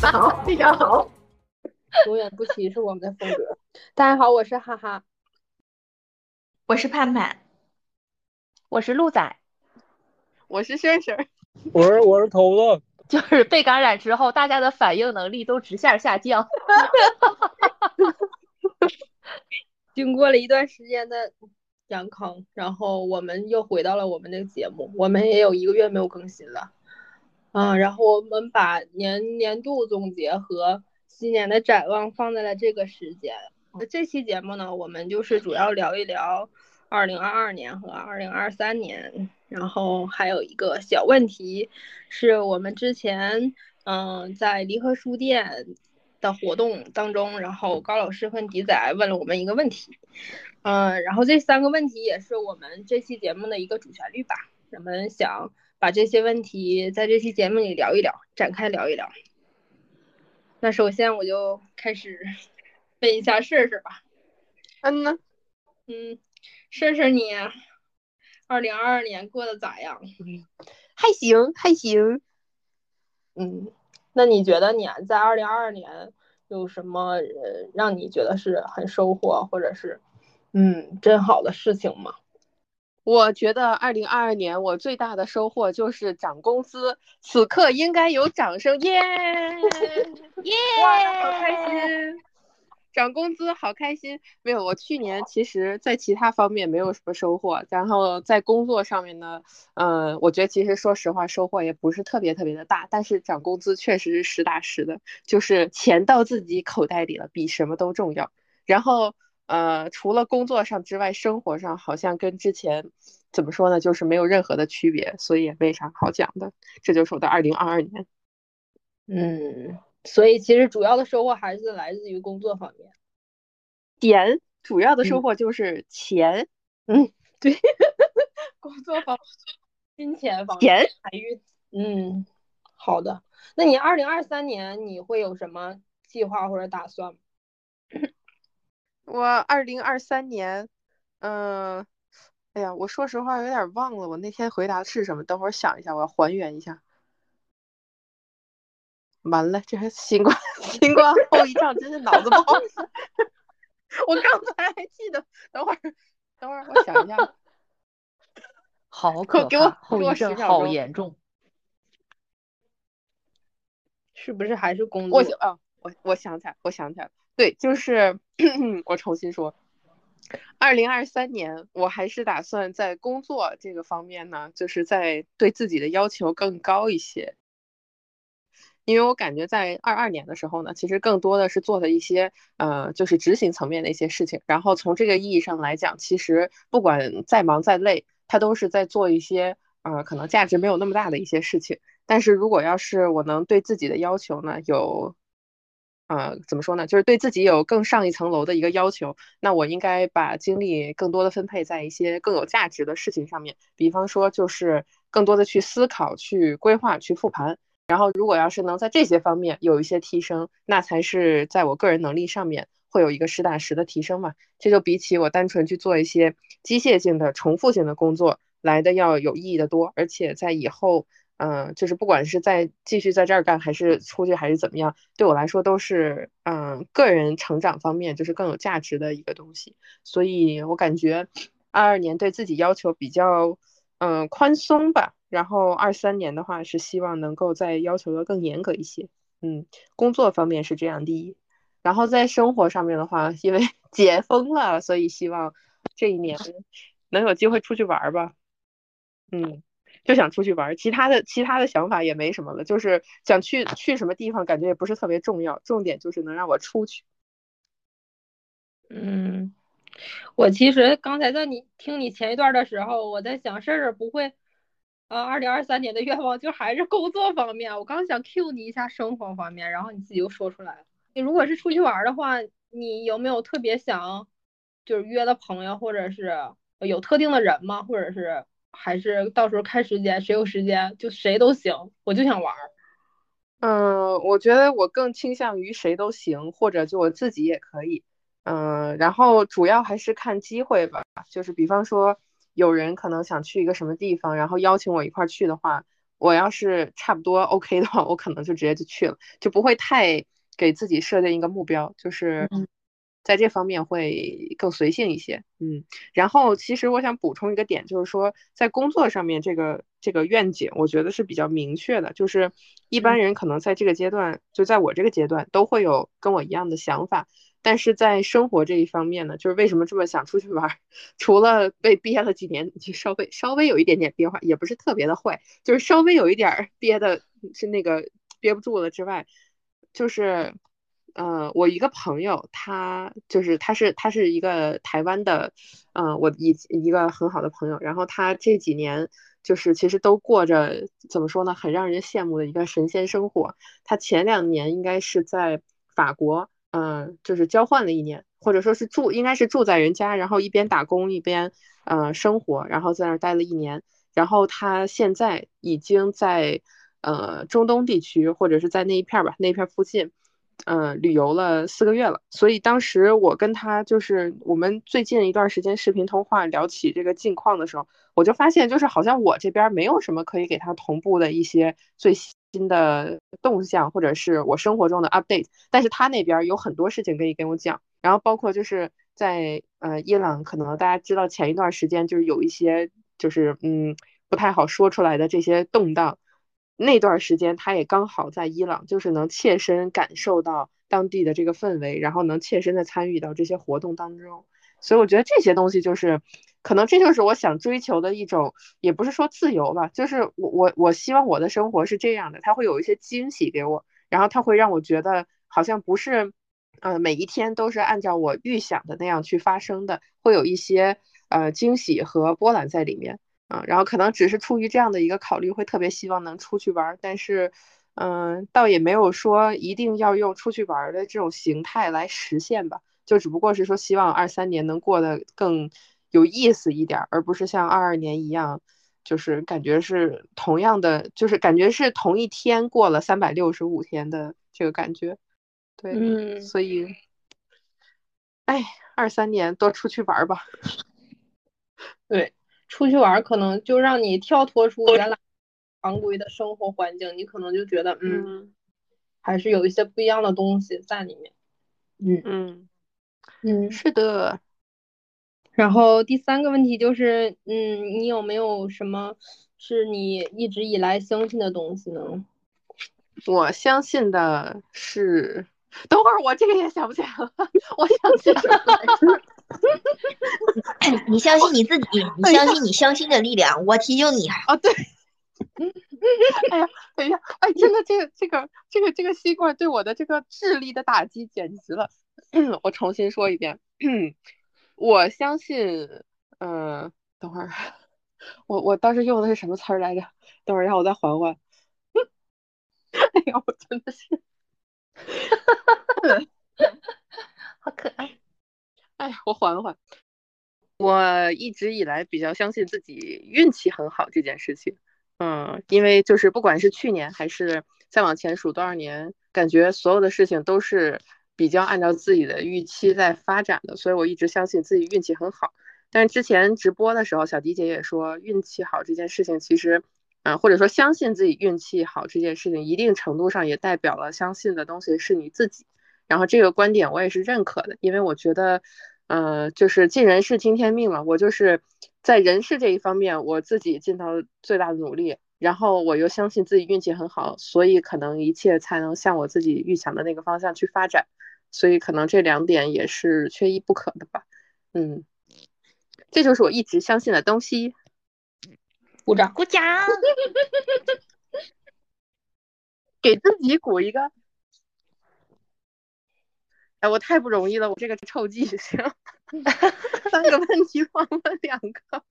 好非常，好，永远不歧视我们的风格。大家好，我是哈哈，我是盼盼，我是鹿仔，我是顺顺，我是我是头子，就是被感染之后，大家的反应能力都直线下降。经过了一段时间的养康，然后我们又回到了我们的节目，我们也有一个月没有更新了。嗯，然后我们把年年度总结和新年的展望放在了这个时间。这期节目呢，我们就是主要聊一聊二零二二年和二零二三年，然后还有一个小问题，是我们之前嗯在离合书店的活动当中，然后高老师和迪仔问了我们一个问题，嗯，然后这三个问题也是我们这期节目的一个主旋律吧，我们想。把这些问题在这期节目里聊一聊，展开聊一聊。那首先我就开始 问一下事事吧。嗯呢，嗯，事事你二零二二年过得咋样？还行还行。嗯，那你觉得你在二零二二年有什么呃让你觉得是很收获或者是嗯真好的事情吗？我觉得二零二二年我最大的收获就是涨工资，此刻应该有掌声，耶 耶，好开心！涨工资好开心。没有，我去年其实在其他方面没有什么收获，然后在工作上面呢，嗯，我觉得其实说实话收获也不是特别特别的大，但是涨工资确实是实打实的，就是钱到自己口袋里了，比什么都重要。然后。呃，除了工作上之外，生活上好像跟之前怎么说呢，就是没有任何的区别，所以也没啥好讲的。这就是我的二零二二年。嗯，所以其实主要的收获还是来自于工作方面。点主要的收获就是钱。嗯，对，工作方金钱方钱财运。嗯，好的。那你二零二三年你会有什么计划或者打算吗？我二零二三年，嗯，哎呀，我说实话有点忘了，我那天回答是什么？等会儿想一下，我要还原一下。完了，这还新冠 新冠后遗症，真是脑子不好使。我刚才还记得，等会儿等会儿我想一下。好可怕，后遗症好严重。是不是还是工作？我啊，我我想起来，我想起来了。对，就是 我重新说，二零二三年我还是打算在工作这个方面呢，就是在对自己的要求更高一些，因为我感觉在二二年的时候呢，其实更多的是做的一些呃，就是执行层面的一些事情，然后从这个意义上来讲，其实不管再忙再累，他都是在做一些呃，可能价值没有那么大的一些事情。但是如果要是我能对自己的要求呢，有呃，怎么说呢？就是对自己有更上一层楼的一个要求，那我应该把精力更多的分配在一些更有价值的事情上面。比方说，就是更多的去思考、去规划、去复盘。然后，如果要是能在这些方面有一些提升，那才是在我个人能力上面会有一个实打实的提升嘛。这就比起我单纯去做一些机械性的、重复性的工作来的要有意义的多，而且在以后。嗯，就是不管是在继续在这儿干，还是出去，还是怎么样，对我来说都是嗯个人成长方面就是更有价值的一个东西。所以我感觉二二年对自己要求比较嗯宽松吧，然后二三年的话是希望能够再要求的更严格一些。嗯，工作方面是这样第一，然后在生活上面的话，因为 解封了，所以希望这一年 能有机会出去玩吧。嗯。就想出去玩，其他的其他的想法也没什么了，就是想去去什么地方，感觉也不是特别重要，重点就是能让我出去。嗯，我其实刚才在你听你前一段的时候，我在想，事儿不会啊，二零二三年的愿望就还是工作方面。我刚想 Q 你一下生活方面，然后你自己又说出来了。你如果是出去玩的话，你有没有特别想就是约的朋友，或者是有特定的人吗？或者是还是到时候看时间，谁有时间就谁都行，我就想玩儿。嗯，我觉得我更倾向于谁都行，或者就我自己也可以。嗯，然后主要还是看机会吧，就是比方说有人可能想去一个什么地方，然后邀请我一块儿去的话，我要是差不多 OK 的话，我可能就直接就去了，就不会太给自己设定一个目标，就是在这方面会更随性一些。嗯，然后其实我想补充一个点，就是说在工作上面这个这个愿景，我觉得是比较明确的，就是一般人可能在这个阶段，就在我这个阶段都会有跟我一样的想法。但是在生活这一方面呢，就是为什么这么想出去玩？除了被憋了几年，就稍微稍微有一点点憋坏，也不是特别的坏，就是稍微有一点憋的，是那个憋不住了之外，就是，呃，我一个朋友，他就是他是他是一个台湾的，嗯，我一一个很好的朋友，然后他这几年就是其实都过着怎么说呢，很让人羡慕的一个神仙生活。他前两年应该是在法国。嗯，就是交换了一年，或者说是住，应该是住在人家，然后一边打工一边呃生活，然后在那儿待了一年，然后他现在已经在呃中东地区或者是在那一片吧，那一片附近，嗯旅游了四个月了。所以当时我跟他就是我们最近一段时间视频通话聊起这个近况的时候，我就发现就是好像我这边没有什么可以给他同步的一些最新。的动向或者是我生活中的 update，但是他那边有很多事情可以跟我讲，然后包括就是在呃伊朗，可能大家知道前一段时间就是有一些就是嗯不太好说出来的这些动荡，那段时间他也刚好在伊朗，就是能切身感受到当地的这个氛围，然后能切身的参与到这些活动当中，所以我觉得这些东西就是。可能这就是我想追求的一种，也不是说自由吧，就是我我我希望我的生活是这样的，它会有一些惊喜给我，然后它会让我觉得好像不是，呃，每一天都是按照我预想的那样去发生的，会有一些呃惊喜和波澜在里面啊，然后可能只是出于这样的一个考虑，会特别希望能出去玩，但是嗯，倒也没有说一定要用出去玩的这种形态来实现吧，就只不过是说希望二三年能过得更。有意思一点，而不是像二二年一样，就是感觉是同样的，就是感觉是同一天过了三百六十五天的这个感觉。对，嗯，所以，哎，二三年多出去玩吧。对，出去玩可能就让你跳脱出原来常规的生活环境，你可能就觉得，嗯，还是有一些不一样的东西在里面。嗯嗯嗯，是的。然后第三个问题就是，嗯，你有没有什么是你一直以来相信的东西呢？我相信的是，等会儿我这个也想不起来了。我相信什么？你相信你自己，你相信你相信的力量。我提醒你啊，对。哎呀，等一下，哎，真的，这个这个这个这个西瓜对我的这个智力的打击简直了。我重新说一遍。我相信，嗯，等会儿，我我当时用的是什么词儿来着？等会儿让我再缓缓。哎呀，我真的是，好可爱。哎，我缓缓。我一直以来比较相信自己运气很好这件事情，嗯，因为就是不管是去年还是再往前数多少年，感觉所有的事情都是。比较按照自己的预期在发展的，所以我一直相信自己运气很好。但是之前直播的时候，小迪姐也说，运气好这件事情其实，嗯，或者说相信自己运气好这件事情，一定程度上也代表了相信的东西是你自己。然后这个观点我也是认可的，因为我觉得，呃，就是尽人事听天命嘛。我就是在人事这一方面，我自己尽到最大的努力，然后我又相信自己运气很好，所以可能一切才能向我自己预想的那个方向去发展。所以可能这两点也是缺一不可的吧，嗯，这就是我一直相信的东西。鼓掌，鼓掌，给自己鼓一个。哎，我太不容易了，我这个臭记性，三个问题忘了两个。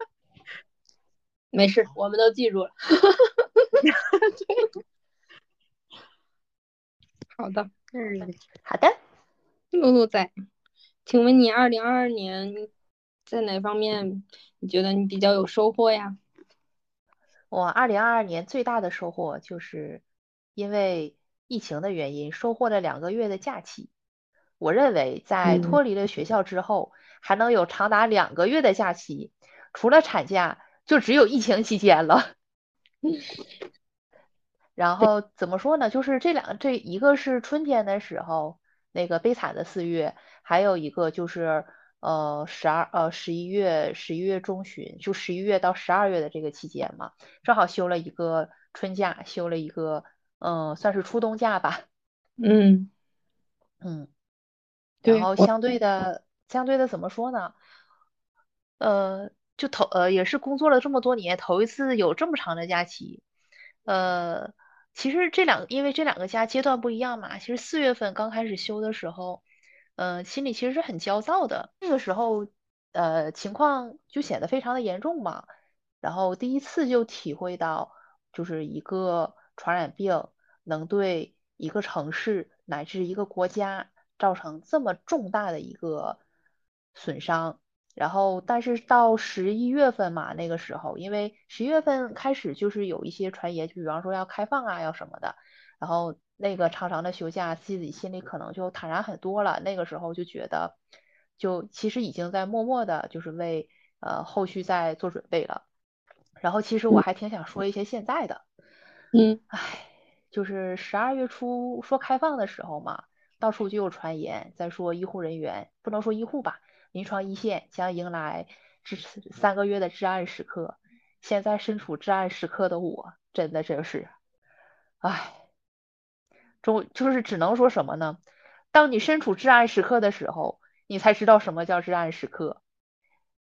没事，我们都记住了。好的，嗯，好的。露露在，请问你二零二二年在哪方面你觉得你比较有收获呀？我二零二二年最大的收获就是因为疫情的原因，收获了两个月的假期。我认为在脱离了学校之后，还能有长达两个月的假期，除了产假，就只有疫情期间了。然后怎么说呢？就是这两这一个是春天的时候，那个悲惨的四月，还有一个就是呃十二呃十一月十一月中旬，就十一月到十二月的这个期间嘛，正好休了一个春假，休了一个嗯算是初冬假吧。嗯嗯。然后相对的，相对的怎么说呢？呃，就头呃也是工作了这么多年，头一次有这么长的假期。呃，其实这两因为这两个假阶段不一样嘛。其实四月份刚开始休的时候，嗯，心里其实是很焦躁的。那个时候，呃，情况就显得非常的严重嘛。然后第一次就体会到，就是一个传染病能对一个城市乃至一个国家。造成这么重大的一个损伤，然后但是到十一月份嘛，那个时候因为十一月份开始就是有一些传言，就比方说要开放啊，要什么的，然后那个长长的休假，自己心里可能就坦然很多了。那个时候就觉得，就其实已经在默默的，就是为呃后续在做准备了。然后其实我还挺想说一些现在的，嗯，唉，就是十二月初说开放的时候嘛。到处就有传言在说医护人员不能说医护吧，临床一线将迎来至三个月的至暗时刻。现在身处至暗时刻的我，真的真是，唉，终就是只能说什么呢？当你身处至暗时刻的时候，你才知道什么叫至暗时刻。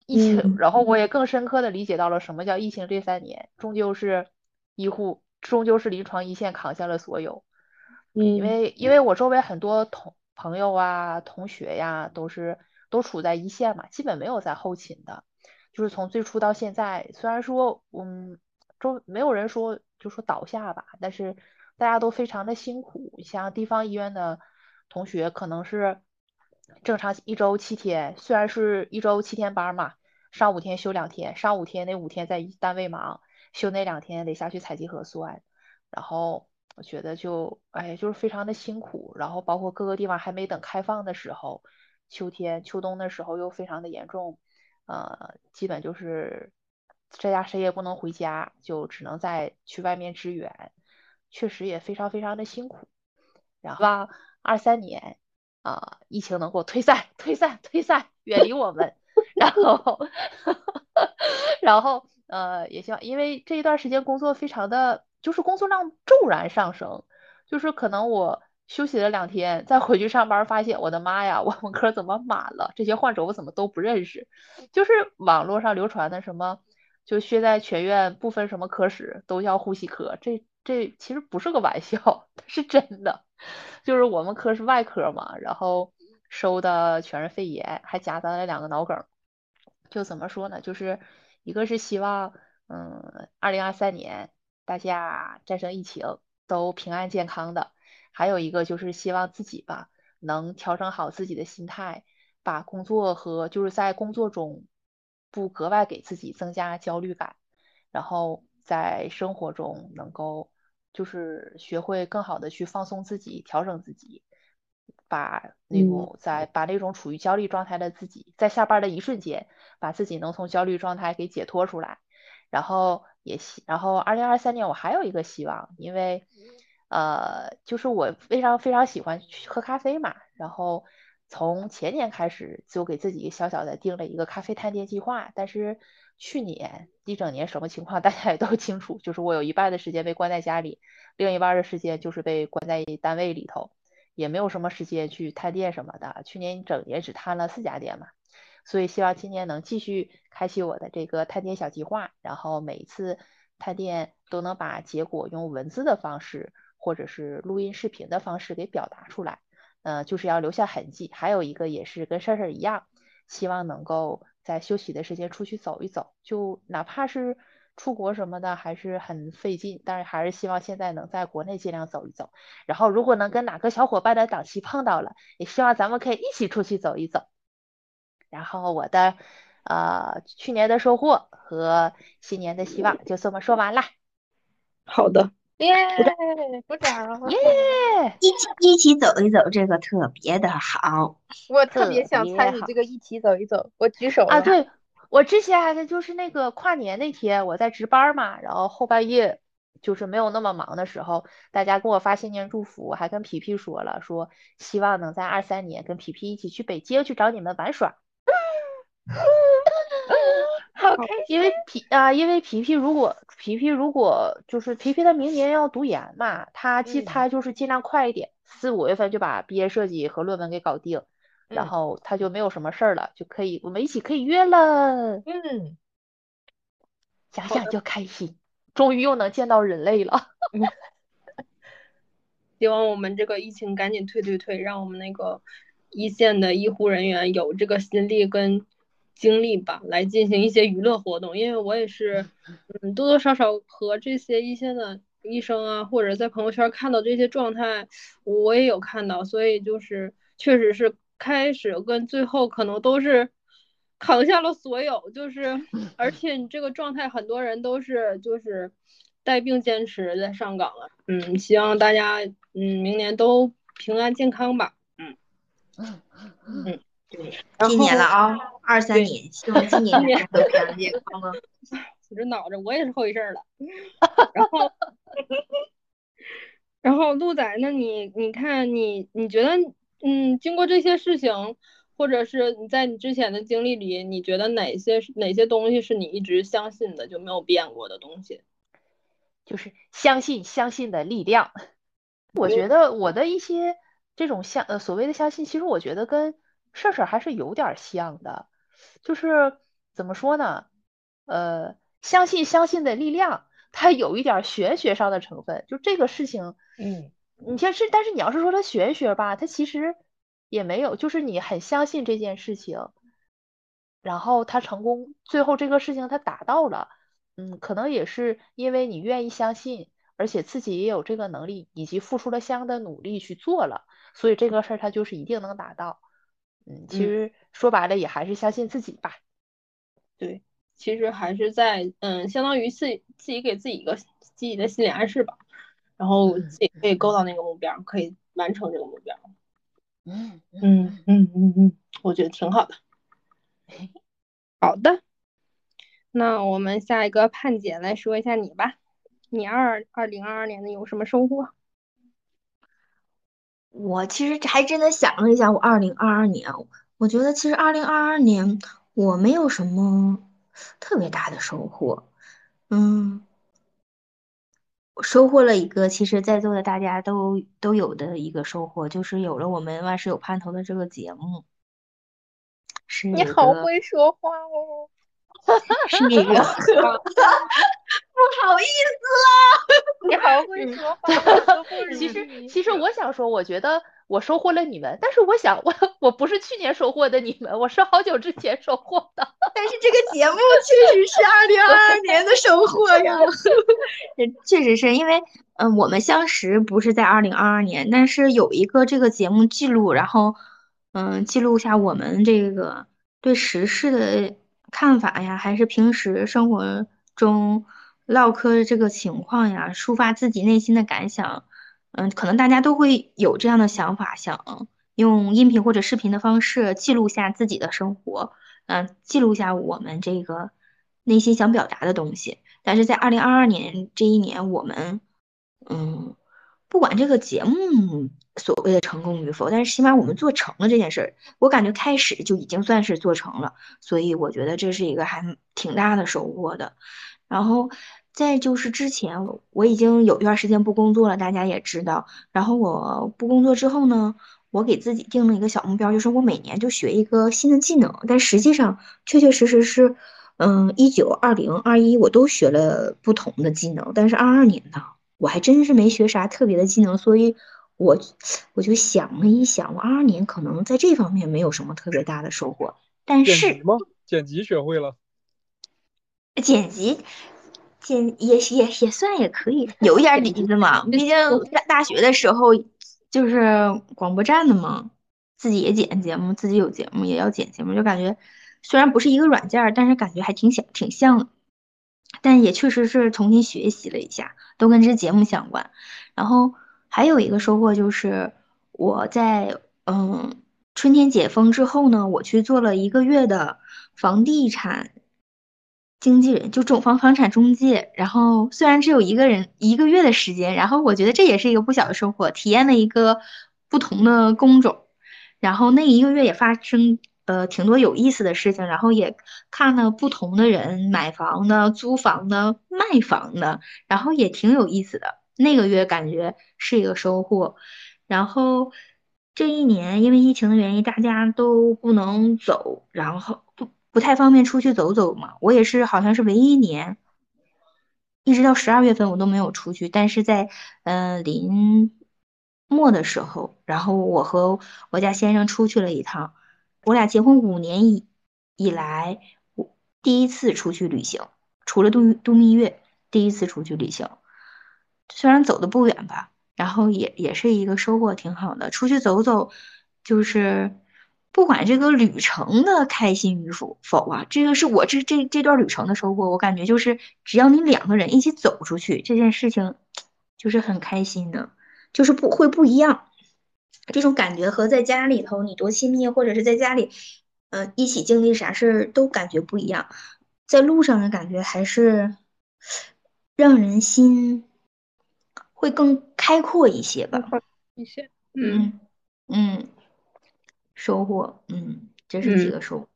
疫情，然后我也更深刻的理解到了什么叫疫情这三年，终究是医护，终究是临床一线扛下了所有。因为因为我周围很多同朋友啊、同学呀，都是都处在一线嘛，基本没有在后勤的。就是从最初到现在，虽然说嗯，周没有人说就说倒下吧，但是大家都非常的辛苦。像地方医院的同学，可能是正常一周七天，虽然是一周七天班嘛，上五天休两天，上五天那五天在单位忙，休那两天得下去采集核酸，然后。我觉得就哎，就是非常的辛苦，然后包括各个地方还没等开放的时候，秋天、秋冬的时候又非常的严重，呃，基本就是在家谁也不能回家，就只能在去外面支援，确实也非常非常的辛苦。然后二三年啊，疫情能够退散、退散、退散，远离我们，然后 然后呃，也希望因为这一段时间工作非常的。就是工作量骤然上升，就是可能我休息了两天，再回去上班，发现我的妈呀，我们科怎么满了？这些患者我怎么都不认识？就是网络上流传的什么，就现在全院不分什么科室都叫呼吸科，这这其实不是个玩笑，是真的。就是我们科是外科嘛，然后收的全是肺炎，还夹杂了两个脑梗。就怎么说呢？就是一个是希望，嗯，二零二三年。大家战胜疫情都平安健康的，还有一个就是希望自己吧能调整好自己的心态，把工作和就是在工作中不格外给自己增加焦虑感，然后在生活中能够就是学会更好的去放松自己，调整自己，把那种在把那种处于焦虑状态的自己，在下班的一瞬间把自己能从焦虑状态给解脱出来，然后。也希，然后二零二三年我还有一个希望，因为，呃，就是我非常非常喜欢去喝咖啡嘛，然后从前年开始就给自己小小的定了一个咖啡探店计划，但是去年一整年什么情况 大家也都清楚，就是我有一半的时间被关在家里，另一半的时间就是被关在单位里头，也没有什么时间去探店什么的，去年一整年只探了四家店嘛。所以希望今年能继续开启我的这个探店小计划，然后每一次探店都能把结果用文字的方式或者是录音视频的方式给表达出来，呃，就是要留下痕迹。还有一个也是跟事儿一样，希望能够在休息的时间出去走一走，就哪怕是出国什么的还是很费劲，但是还是希望现在能在国内尽量走一走。然后如果能跟哪个小伙伴的档期碰到了，也希望咱们可以一起出去走一走。然后我的呃去年的收获和新年的希望，就这么说完啦。好的，耶，鼓掌！耶！一起一起走一走，这个特别的好。我特别想参与这个一起走一走，我举手啊，对，我之前还在就是那个跨年那天，我在值班儿嘛，然后后半夜就是没有那么忙的时候，大家给我发新年祝福，我还跟皮皮说了，说希望能在二三年跟皮皮一起去北京去找你们玩耍。好开心因为皮啊、因为皮皮如果皮皮如果就是皮皮他明年要读研嘛，他尽嗯。他就是尽量快一点，四五月份就把毕业设计和论文给搞定，然嗯。后他就没有什么事儿了，就可以我们一起可以约了，嗯，想想就开心，终于又能见到人类了。希望我们这个疫情赶紧退退退，让我们那个一线的医护人员有这个心力跟精力吧，来进行一些娱乐活动。因为我也是，嗯，多多少少和这些一线的医生啊，或者在朋友圈看到这些状态，我也有看到，所以就是确实是开始跟最后可能都是扛下了所有，就是 而且你这个状态，很多人都是就是带病坚持在上岗了。嗯，希望大家嗯明年都平安健康吧。嗯嗯嗯，对。然今年了后啊，二三年，希望今年大家都平安健康这脑子我也是后遗症了。然后，然后鹿仔，那你你看你你觉得嗯，经过这些事情，或者是你在你之前的经历里，你觉得哪些是哪些东西是你一直相信的就没有变过的东西？就是相信相信的力量。我觉得我的一些这种相呃所谓的相信，其实我觉得跟事儿事儿还是有点儿像的，就是怎么说呢？呃，相信相信的力量，它有一点儿玄学上的成分。就这个事情，嗯，你像是，但是你要是说它玄学吧，它其实也没有，就是你很相信这件事情，然后它成功，最后这个事情它达到了。嗯，可能也是因为你愿意相信，而且自己也有这个能力，以及付出了相应的努力去做了，所以这个事儿它就是一定能达到。嗯，其嗯实说白了也还是相信自己吧。对，其实还是在嗯，相当于自己自己给自己一个自己的心理暗示吧，然后自己可以够到那个目标，可以完成这个目标。嗯嗯嗯嗯嗯，我觉得挺好的。好的，那我们下一个盼姐来说一下你吧，你二二零二二年的有什么收获？我其实还真的想了一下，我二零二二年，我觉得其实二零二二年我没有什么特别大的收获，嗯，我收获了一个其实在座的大家都都有的一个收获，就是有了我们万事有盼头的这个节目，是你好会说话哦。是一个 不好意思 你好会说话，其实，其实我想说，我觉得我收获了你们，但是我想，我我不是去年收获的你们，我是好久之前收获的。但是这个节目确实是二零二二年的收获呀，确实是因为，嗯，我们相识不是在二零二二年，但是有一个这个节目记录，然后，嗯，记录下我们这个对时事的看法呀，还是平时生活中唠嗑的这个情况呀，抒发自己内心的感想，嗯，可能大家都会有这样的想法，想用音频或者视频的方式记录下自己的生活。嗯、记录下我们这个内心想表达的东西。但是在二零二二年这一年，我们，嗯，不管这个节目所谓的成功与否，但是起码我们做成了这件事儿。我感觉开始就已经算是做成了，所以我觉得这是一个还挺大的收获的。然后再就是之前我已经有一段时间不工作了，大家也知道。然后我不工作之后呢？我给自己定了一个小目标，就是我每年就学一个新的技能，但实际上确确实实是，嗯，一九、二零、二一我都学了不同的技能，但是二二年呢，我还真是没学啥特别的技能，所以我我就想了一想，我二二年可能在这方面没有什么特别大的收获，但是剪辑吗？剪辑学会了，剪辑。剪也也也算也可以，有一点 底子嘛。毕竟大大学的时候就是广播站的嘛，自己也剪节目，自己有节目也要剪节目，就感觉虽然不是一个软件儿，但是感觉还挺像挺像的。但也确实是重新学习了一下，都跟这节目相关。然后还有一个收获就是我在嗯春天解封之后呢，我去做了一个月的房地产经纪人，就中房房产中介。然后虽然只有一个人一个月的时间，然后我觉得这也是一个不小的收获，体验了一个不同的工种。然后那一个月也发生。呃，挺多有意思的事情，然后也看了不同的人买房的、租房的、卖房的，然后也挺有意思的。那个月感觉是一个收获。然后这一年因为疫情的原因，大家都不能走，然后不不太方便出去走走嘛。我也是，好像是唯一一年，一直到十二月份我都没有出去。但是在嗯临末的时候，然后我和我家先生出去了一趟。我俩结婚五年以以来，我第一次出去旅行，除了度度蜜月，第一次出去旅行。虽然走的不远吧，然后也也是一个收获挺好的。出去走走，就是不管这个旅程的开心与否否啊，这个是我这这这段旅程的收获。我感觉就是只要你两个人一起走出去，这件事情就是很开心的，就是不会不一样。这种感觉和在家里头你多亲密，或者是在家里，呃，一起经历啥事儿都感觉不一样。在路上的感觉还是让人心会更开阔一些吧。一些，嗯嗯，收获，嗯，这是几个收获。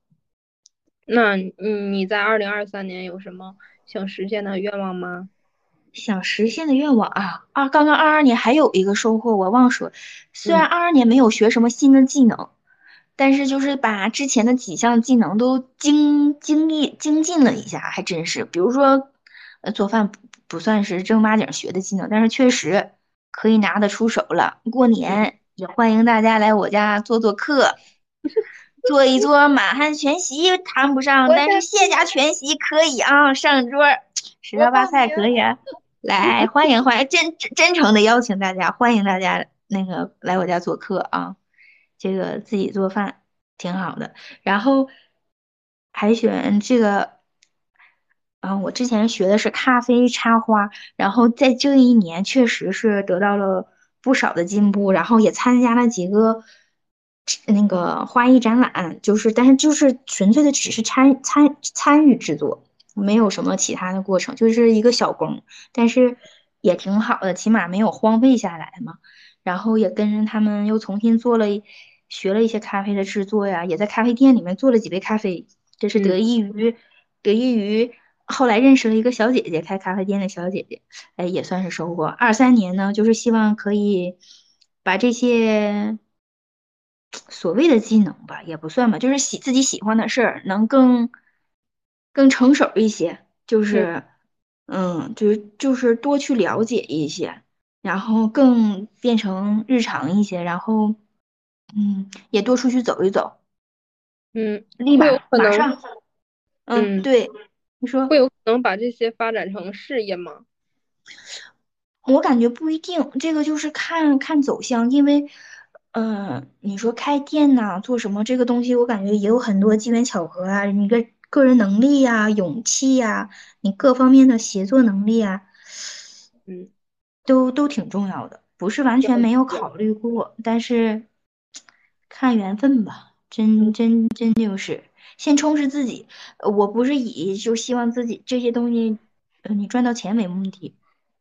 那嗯，你在二零二三年有什么想实现的愿望吗？想实现的愿望啊啊！刚刚二二年还有一个收获，我忘说。虽然二二年没有学什么新的技能，但是就是把之前的几项技能都精精益精进了一下，还真是。比如说，呃，做饭不不算是正儿八经学的技能，但是确实可以拿得出手了。过年也欢迎大家来我家做做客，做一做满汉全席谈不上，但是谢家全席可以啊，上桌十道八菜可以。啊。来，欢迎欢迎，真真诚的邀请大家，欢迎大家那个来我家做客啊，这个自己做饭挺好的。然后海选这个，啊，我之前学的是咖啡插花，然后在这一年确实是得到了不少的进步，然后也参加了几个那个花艺展览，就是但是就是纯粹的只是参参参与制作。没有什么其他的过程，就是一个小工，但是也挺好的，起码没有荒废下来嘛。然后也跟着他们又重新做了，学了一些咖啡的制作呀，也在咖啡店里面做了几杯咖啡。这是得益于得益于后来认识了一个小姐姐，开咖啡店的小姐姐，哎，也算是收获。二三年呢，就是希望可以把这些所谓的技能吧，也不算吧，就是喜自己喜欢的事儿，能更。更成熟一些，就是，嗯，就是就是多去了解一些，然后更变成日常一些，然后，嗯，也多出去走一走，嗯，立马马上，嗯，对，你说会有可能把这些发展成事业吗？我感觉不一定，这个就是看看走向，因为，嗯，你说开店呐，做什么这个东西，我感觉也有很多机缘巧合啊，你个。个人能力呀，勇气呀，你各方面的协作能力啊，嗯，都都挺重要的，不是完全没有考虑过，但是看缘分吧，真真真就是先充实自己。我不是以就希望自己这些东西，呃，你赚到钱为目的，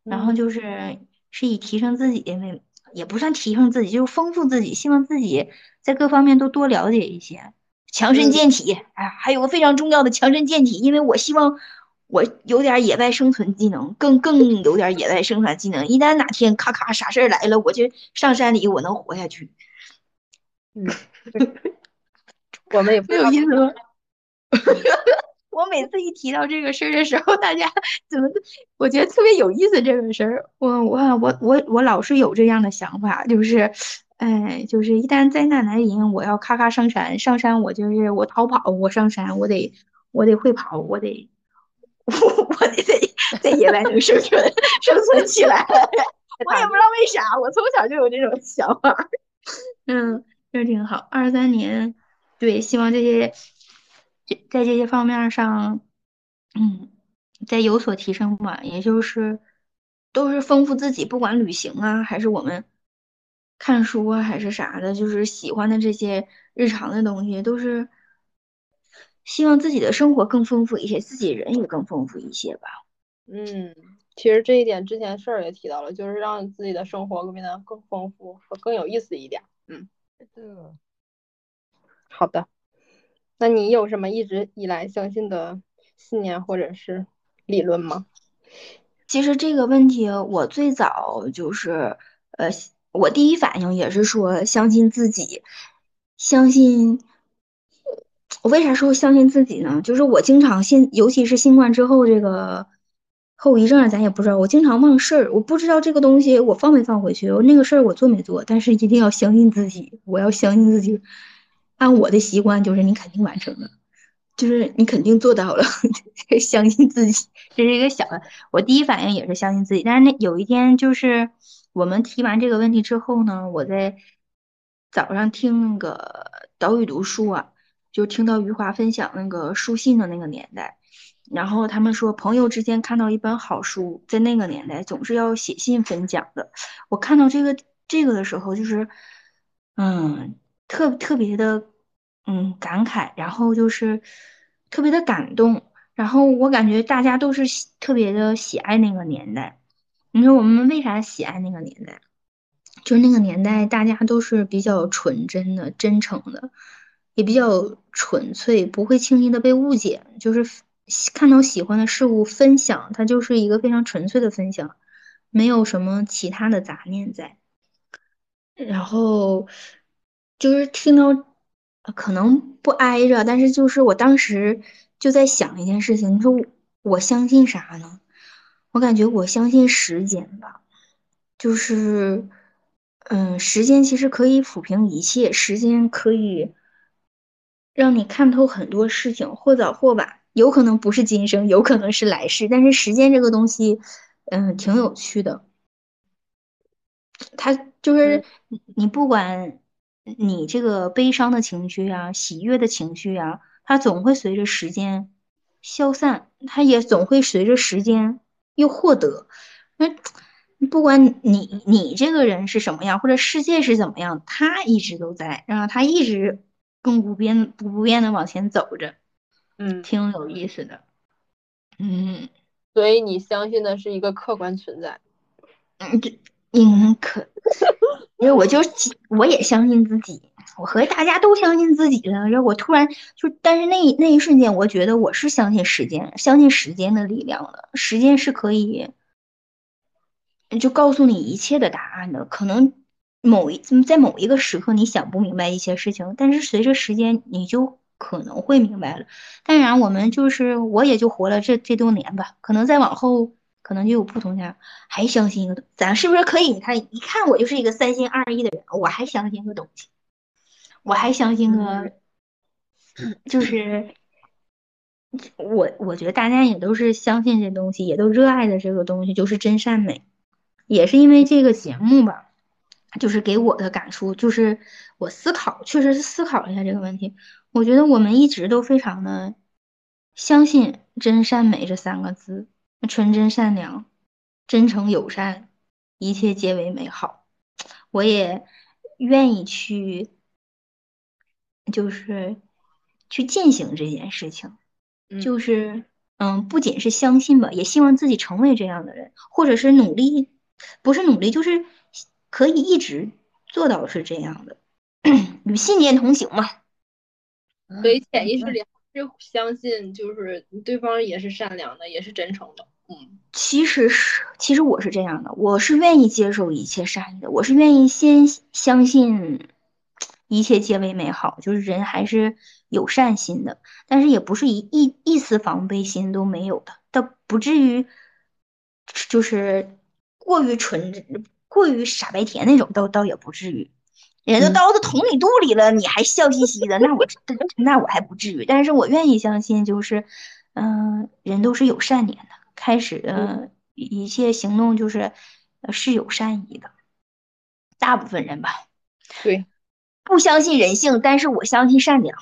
然后就是是以提升自己为，也不算提升自己，就是丰富自己，希望自己在各方面都多了解一些。强身健体，哎，还有个非常重要的强身健体，因为我希望我有点野外生存技能，更更有点野外生存技能。一旦哪天咔咔啥事儿来了，我就上山里，我能活下去。嗯，我们也不 有意思吗？我每次一提到这个事儿的时候，大家怎么？我觉得特别有意思这个事儿。我我我我我老是有这样的想法，就是。哎，就是一旦灾难来临，我要咔咔上山。上山，我就是我逃跑，我上山，我得我得会跑，我得我我得在在野外能生存生存起来。我也不知道为啥，我从小就有这种想法。嗯，这挺好。二三年，对，希望这些在这些方面上，嗯，在有所提升吧，也就是都是丰富自己，不管旅行啊，还是我们看书啊，还是啥的，就是喜欢的这些日常的东西，都是希望自己的生活更丰富一些，自己人也更丰富一些吧。嗯，其实这一点之前事儿也提到了，就是让自己的生活变得更丰富和更有意思一点。嗯，好的。那你有什么一直以来相信的信念或者是理论吗？其实这个问题，我最早就是，呃，我第一反应也是说相信自己，相信。我为啥说相信自己呢？就是我经常新，尤其是新冠之后这个后遗症，咱也不知道。我经常忘事儿，我不知道这个东西我放没放回去，我那个事儿我做没做。但是一定要相信自己，我要相信自己。按我的习惯，就是你肯定完成了，就是你肯定做到了，相信自己。这是一个小的，我第一反应也是相信自己。但是那有一天，就是我们提完这个问题之后呢，我在早上听那个岛屿读书啊。就听到余华分享那个书信的那个年代，然后他们说朋友之间看到一本好书，在那个年代总是要写信分享的。我看到这个这个的时候，就是嗯，特特别的嗯感慨，然后就是特别的感动，然后我感觉大家都是特别的喜爱那个年代。你说我们为啥喜爱那个年代？就是那个年代大家都是比较纯真的、真诚的。也比较纯粹，不会轻易的被误解。就是看到喜欢的事物分享，它就是一个非常纯粹的分享，没有什么其他的杂念在。然后就是听到，可能不挨着，但是就是我当时就在想一件事情，你说我相信啥呢？我感觉我相信时间吧，就是，嗯，时间其实可以抚平一切，时间可以。让你看透很多事情，或早或晚，有可能不是今生，有可能是来世。但是时间这个东西，嗯，挺有趣的。它就是你不管你这个悲伤的情绪呀、喜悦的情绪呀，它总会随着时间消散，它也总会随着时间又获得。那不管你你这个人是什么样，或者世界是怎么样，它一直都在，然后它一直。更不变不不变的往前走着，嗯，挺有意思的，嗯，所以你相信的是一个客观存在，嗯，这嗯可，因为我就我也相信自己，我和大家都相信自己了，然后我突然就，但是那那一瞬间，我觉得我是相信时间，相信时间的力量的，时间是可以就告诉你一切的答案的，可能。某一在某一个时刻，你想不明白一些事情，但是随着时间，你就可能会明白了。当然，我们就是我也就活了这这多年吧，可能再往后，可能就有不同家还相信一个，咱是不是可以？你看，一看我就是一个三心二意的人，我还相信个东西，我还相信个，就是我我觉得大家也都是相信这东西，也都热爱的这个东西，就是真善美，也是因为这个节目吧。就是给我的感触，就是我思考，确实是思考了一下这个问题。我觉得我们一直都非常的相信“真善美”这三个字，纯真善良、真诚友善，一切皆为美好。我也愿意去，就是去践行这件事情，就是嗯，不仅是相信吧，也希望自己成为这样的人，或者是努力，不是努力，就是。可以一直做到是这样的，与信念同行嘛。所以潜意识里是相信，就是对方也是善良的，也是真诚的。嗯，其实是，其实我是这样的，我是愿意接受一切善意的，我是愿意先相信一切皆为美好，就是人还是有善心的，但是也不是一一一丝防备心都没有的，倒不至于就是过于纯。过于傻白甜那种，倒倒也不至于。人都刀子捅你肚里了，你还笑嘻嘻的，那我那我还不至于。但是我愿意相信，就是，嗯、呃，人都是有善念的，开始的一切行动就是是有善意的。大部分人吧，对，不相信人性，但是我相信善良。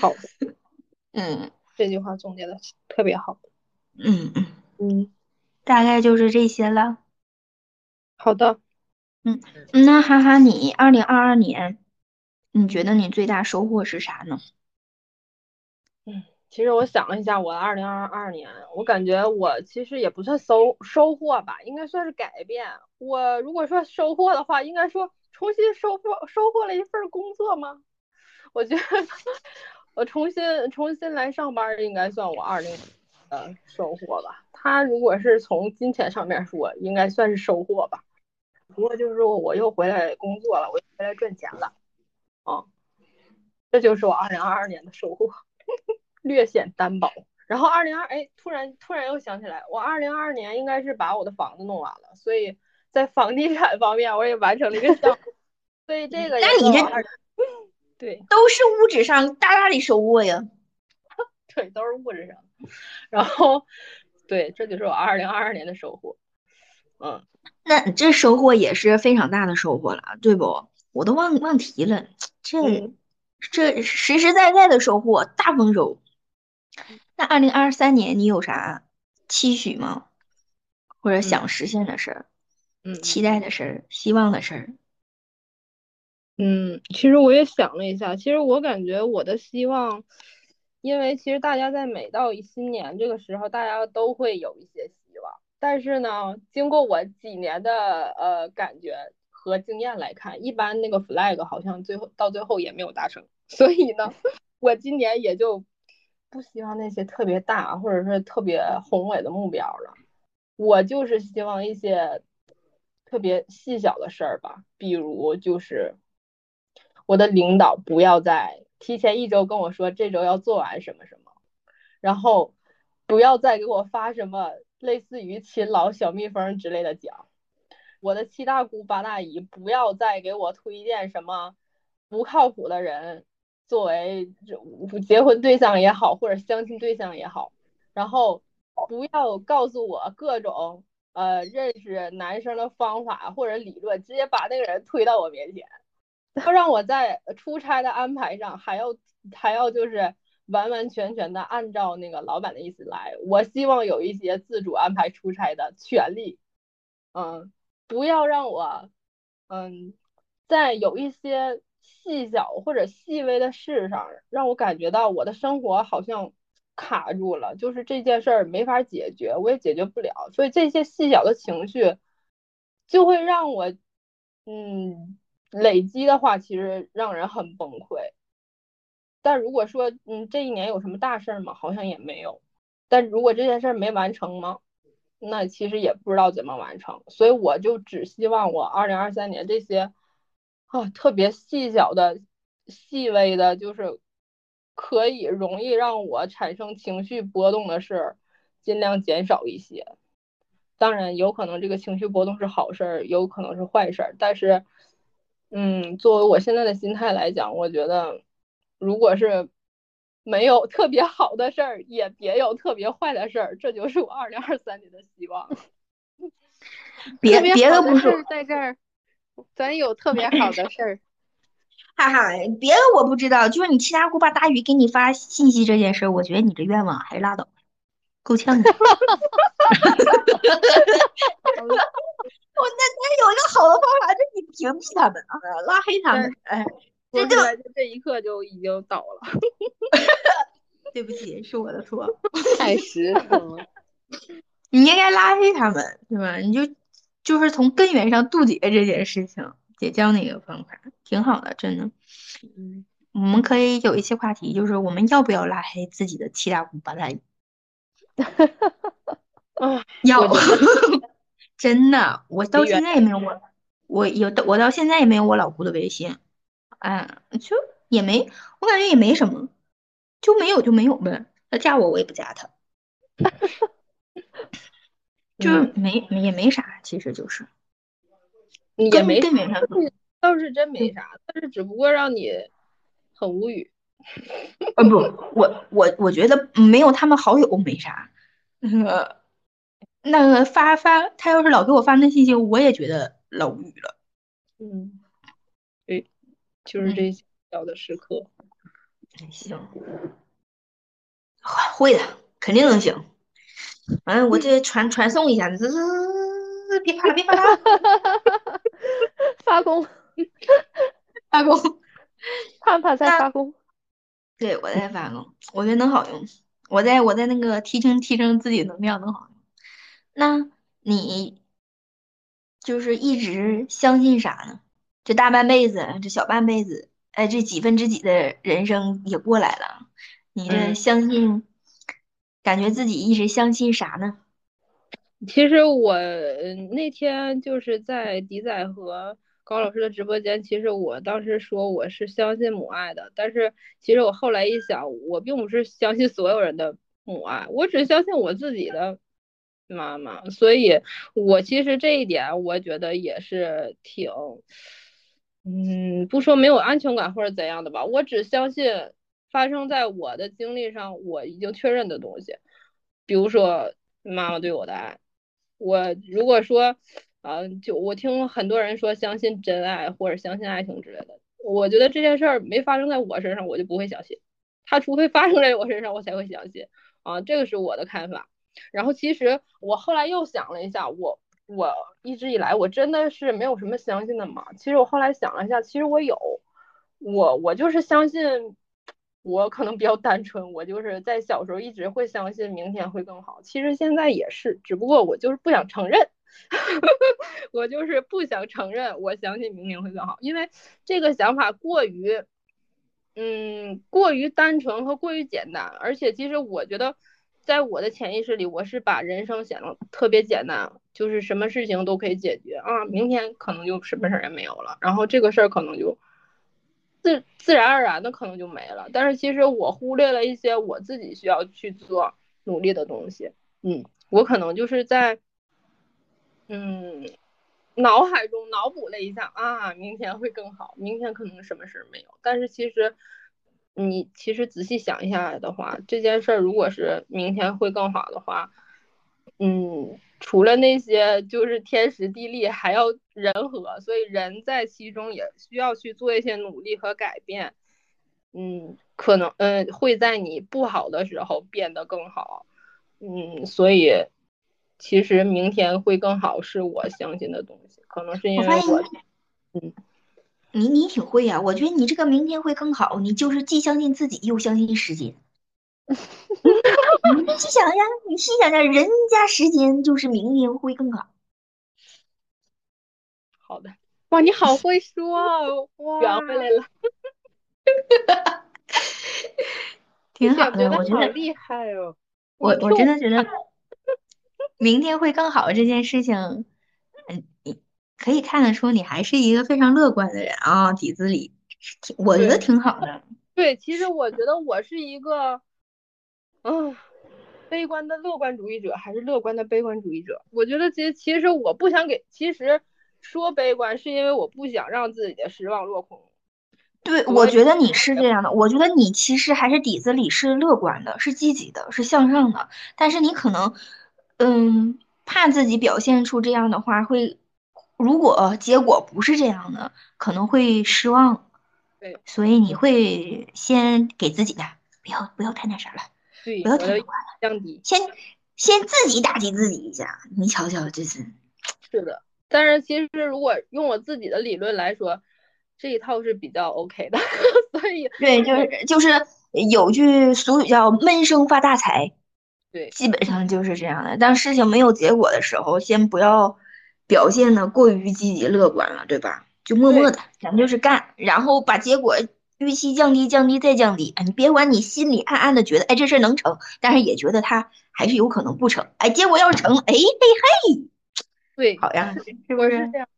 好，嗯 这句话总结的特别好。嗯嗯，嗯，大概就是这些了。好的。那哈哈，你二零二二年，你觉得你最大收获是啥呢？嗯其实我想了一下，我的二零二二年，我感觉我其实也不算收收获吧，应该算是改变。我如果说收获的话，应该说重新收获收获了一份工作吗？我觉得我重新重新来上班，应该算我二零的收获吧。他如果是从金钱上面说，应该算是收获吧。不过就是说我又回来工作了，我又回来赚钱了，啊，这就是我二零二二年的收获。略显单薄。然后二零二哎，突然突然又想起来，我二零二二年应该是把我的房子弄完了，所以在房地产方面我也完成了一个项目，所以这个也那你这对都是物质上大大的收获呀。对都是物质上，然后对这就是我二零二二年的收获，嗯，那这收获也是非常大的收获了，对不？我都忘忘提了，这嗯这实实在在的收获，大丰收。那二零二三年你有啥期许吗？或者想实现的事儿、嗯期待的事儿、希望的事儿？嗯，其实我也想了一下，其实我感觉我的希望，因为其实大家在每到一新年这个时候，大家都会有一些但是呢，经过我几年的呃感觉和经验来看，一般那个 flag 好像最后到最后也没有达成，所以呢，我今年也就不希望那些特别大或者是特别宏伟的目标了，我就是希望一些特别细小的事儿吧，比如就是。我的领导不要再提前一周跟我说这周要做完什么什么，然后不要再给我发什么类似于勤劳小蜜蜂之类的奖。我的七大姑八大姨不要再给我推荐什么不靠谱的人作为结婚对象也好，或者相亲对象也好，然后不要告诉我各种呃认识男生的方法或者理论，直接把那个人推到我面前。要让我在出差的安排上还要还要就是完完全全的按照那个老板的意思来，我希望有一些自主安排出差的权利，嗯，不要让我，嗯，在有一些细小或者细微的事上让我感觉到我的生活好像卡住了，就是这件事儿没法解决，我也解决不了，所以这些细小的情绪就会让我，嗯。累积的话，其实让人很崩溃。但如果说，嗯，这一年有什么大事儿吗？好像也没有。但如果这件事儿没完成吗？那其实也不知道怎么完成。所以我就只希望我二零二三年这些啊特别细小的、细微的，就是可以容易让我产生情绪波动的事，尽量减少一些。当然，有可能这个情绪波动是好事儿，有可能是坏事儿，但是。嗯，作为我现在的心态来讲，我觉得，如果是没有特别好的事儿，也别有特别坏的事儿，这就是我二零二三年的希望。别别的不说，在这儿，咱有特别好的事儿。哈哈，别的我不知道，就是你七大姑八大姨给你发信息这件事儿，我觉得你这愿望还是拉倒，够呛的。我那那有一个好的方法，就是你屏蔽他们啊，拉黑他们。哎，这就这一刻就已经倒了。对不起，是我的错，太实诚了。你应该拉黑他们，对吧？你就就是从根源上杜绝这件事情，结交那个方法挺好的，真的。嗯，我们可以有一些话题，就是我们要不要拉黑自己的七大姑八大姨？啊，要。真的，我到现在也没有我，我有我到现在也没有我老姑的微信，啊，就也没，我感觉也没什么，就没有就没有呗。他加我，我也不加他，就是没没也没啥，其实就是，也没根源上倒是真没啥，但是只不过让你很无语。呃不，我我我觉得没有他们好友没啥，那个。那个发发，他要是老给我发那信息，我也觉得老无语了。嗯，对，就是这些小的时刻。行，会的，肯定能行。嗯，我这传传送一下，滋滋，别怕了，别怕了，发功，发功。盼盼在发功。对，我在发功，我觉得能好用。我在我在那个提升提升自己能量能好用。那你就是一直相信啥呢？这大半辈子，这小半辈子，哎，这几分之几的人生也过来了，你这相信，感觉自己一直相信啥呢？其实我那天就是在迪仔和。高老师的直播间，其实我当时说我是相信母爱的，但是其实我后来一想，我并不是相信所有人的母爱，我只相信我自己的妈妈，所以我其实这一点我觉得也是挺，嗯，不说没有安全感或者怎样的吧，我只相信发生在我的经历上我已经确认的东西，比如说妈妈对我的爱，我如果说。啊，就我听很多人说相信真爱或者相信爱情之类的，我觉得这件事儿没发生在我身上，我就不会相信。他除非发生在我身上，我才会相信。啊，这个是我的看法。然后其实我后来又想了一下，我我一直以来我真的是没有什么相信的嘛。其实我后来想了一下，其实我有，我我就是相信，我可能比较单纯，我就是在小时候一直会相信明天会更好。其实现在也是，只不过我就是不想承认。我就是不想承认，我相信明天会更好，因为这个想法过于，嗯，过于单纯和过于简单，而且其实我觉得，在我的潜意识里，我是把人生想的特别简单，就是什么事情都可以解决啊，明天可能就什么事儿也没有了，然后这个事儿可能就自自然而然的可能就没了，但是其实我忽略了一些我自己需要去做努力的东西，嗯，我可能就是在。嗯，脑海中脑补了一下啊，明天会更好，明天可能什么事儿没有。但是其实，你其实仔细想一下的话，这件事儿如果是明天会更好的话，嗯，除了那些就是天时地利，还要人和，所以人在其中也需要去做一些努力和改变。嗯，可能嗯会在你不好的时候变得更好。嗯，所以。其实明天会更好，是我相信的东西。可能是因为我，嗯，你你挺会呀。我觉得你这个明天会更好，你就是既相信自己又相信时间。你细想呀，你细想想，人家时间就是明天会更好。好的，哇，你好会说，哇，圆回来了。挺好的，我觉得厉害哦。我我真的觉得。明天会更好这件事情，可以看得出你还是一个非常乐观的人啊，底子里，挺我觉得挺好的。对，其实我觉得我是一个，嗯，悲观的乐观主义者，还是乐观的悲观主义者？我觉得其实其实我不想给，其实说悲观是因为我不想让自己的失望落空。对，我觉得你是这样的，我觉得你其实还是底子里是乐观的，是积极的，是向上的，但是你可能。嗯，怕自己表现出这样的话会，如果结果不是这样的，可能会失望。对，所以你会先给自己的，不要不要太那啥了，对，不要太乐观了，降低，先先自己打击自己一下。你瞧瞧，这是是的。但是其实如果用我自己的理论来说，这一套是比较 OK 的。所以对，就是就是有句俗语叫闷声发大财。对，基本上就是这样的。当事情没有结果的时候，先不要表现的过于积极乐观了，对吧？就默默的，咱就是干，然后把结果预期降低，降低再降低。哎，你别管你心里暗暗的觉得，哎，这事儿能成，但是也觉得它还是有可能不成。哎，结果要是成，哎嘿嘿，对，好呀，是不是这样？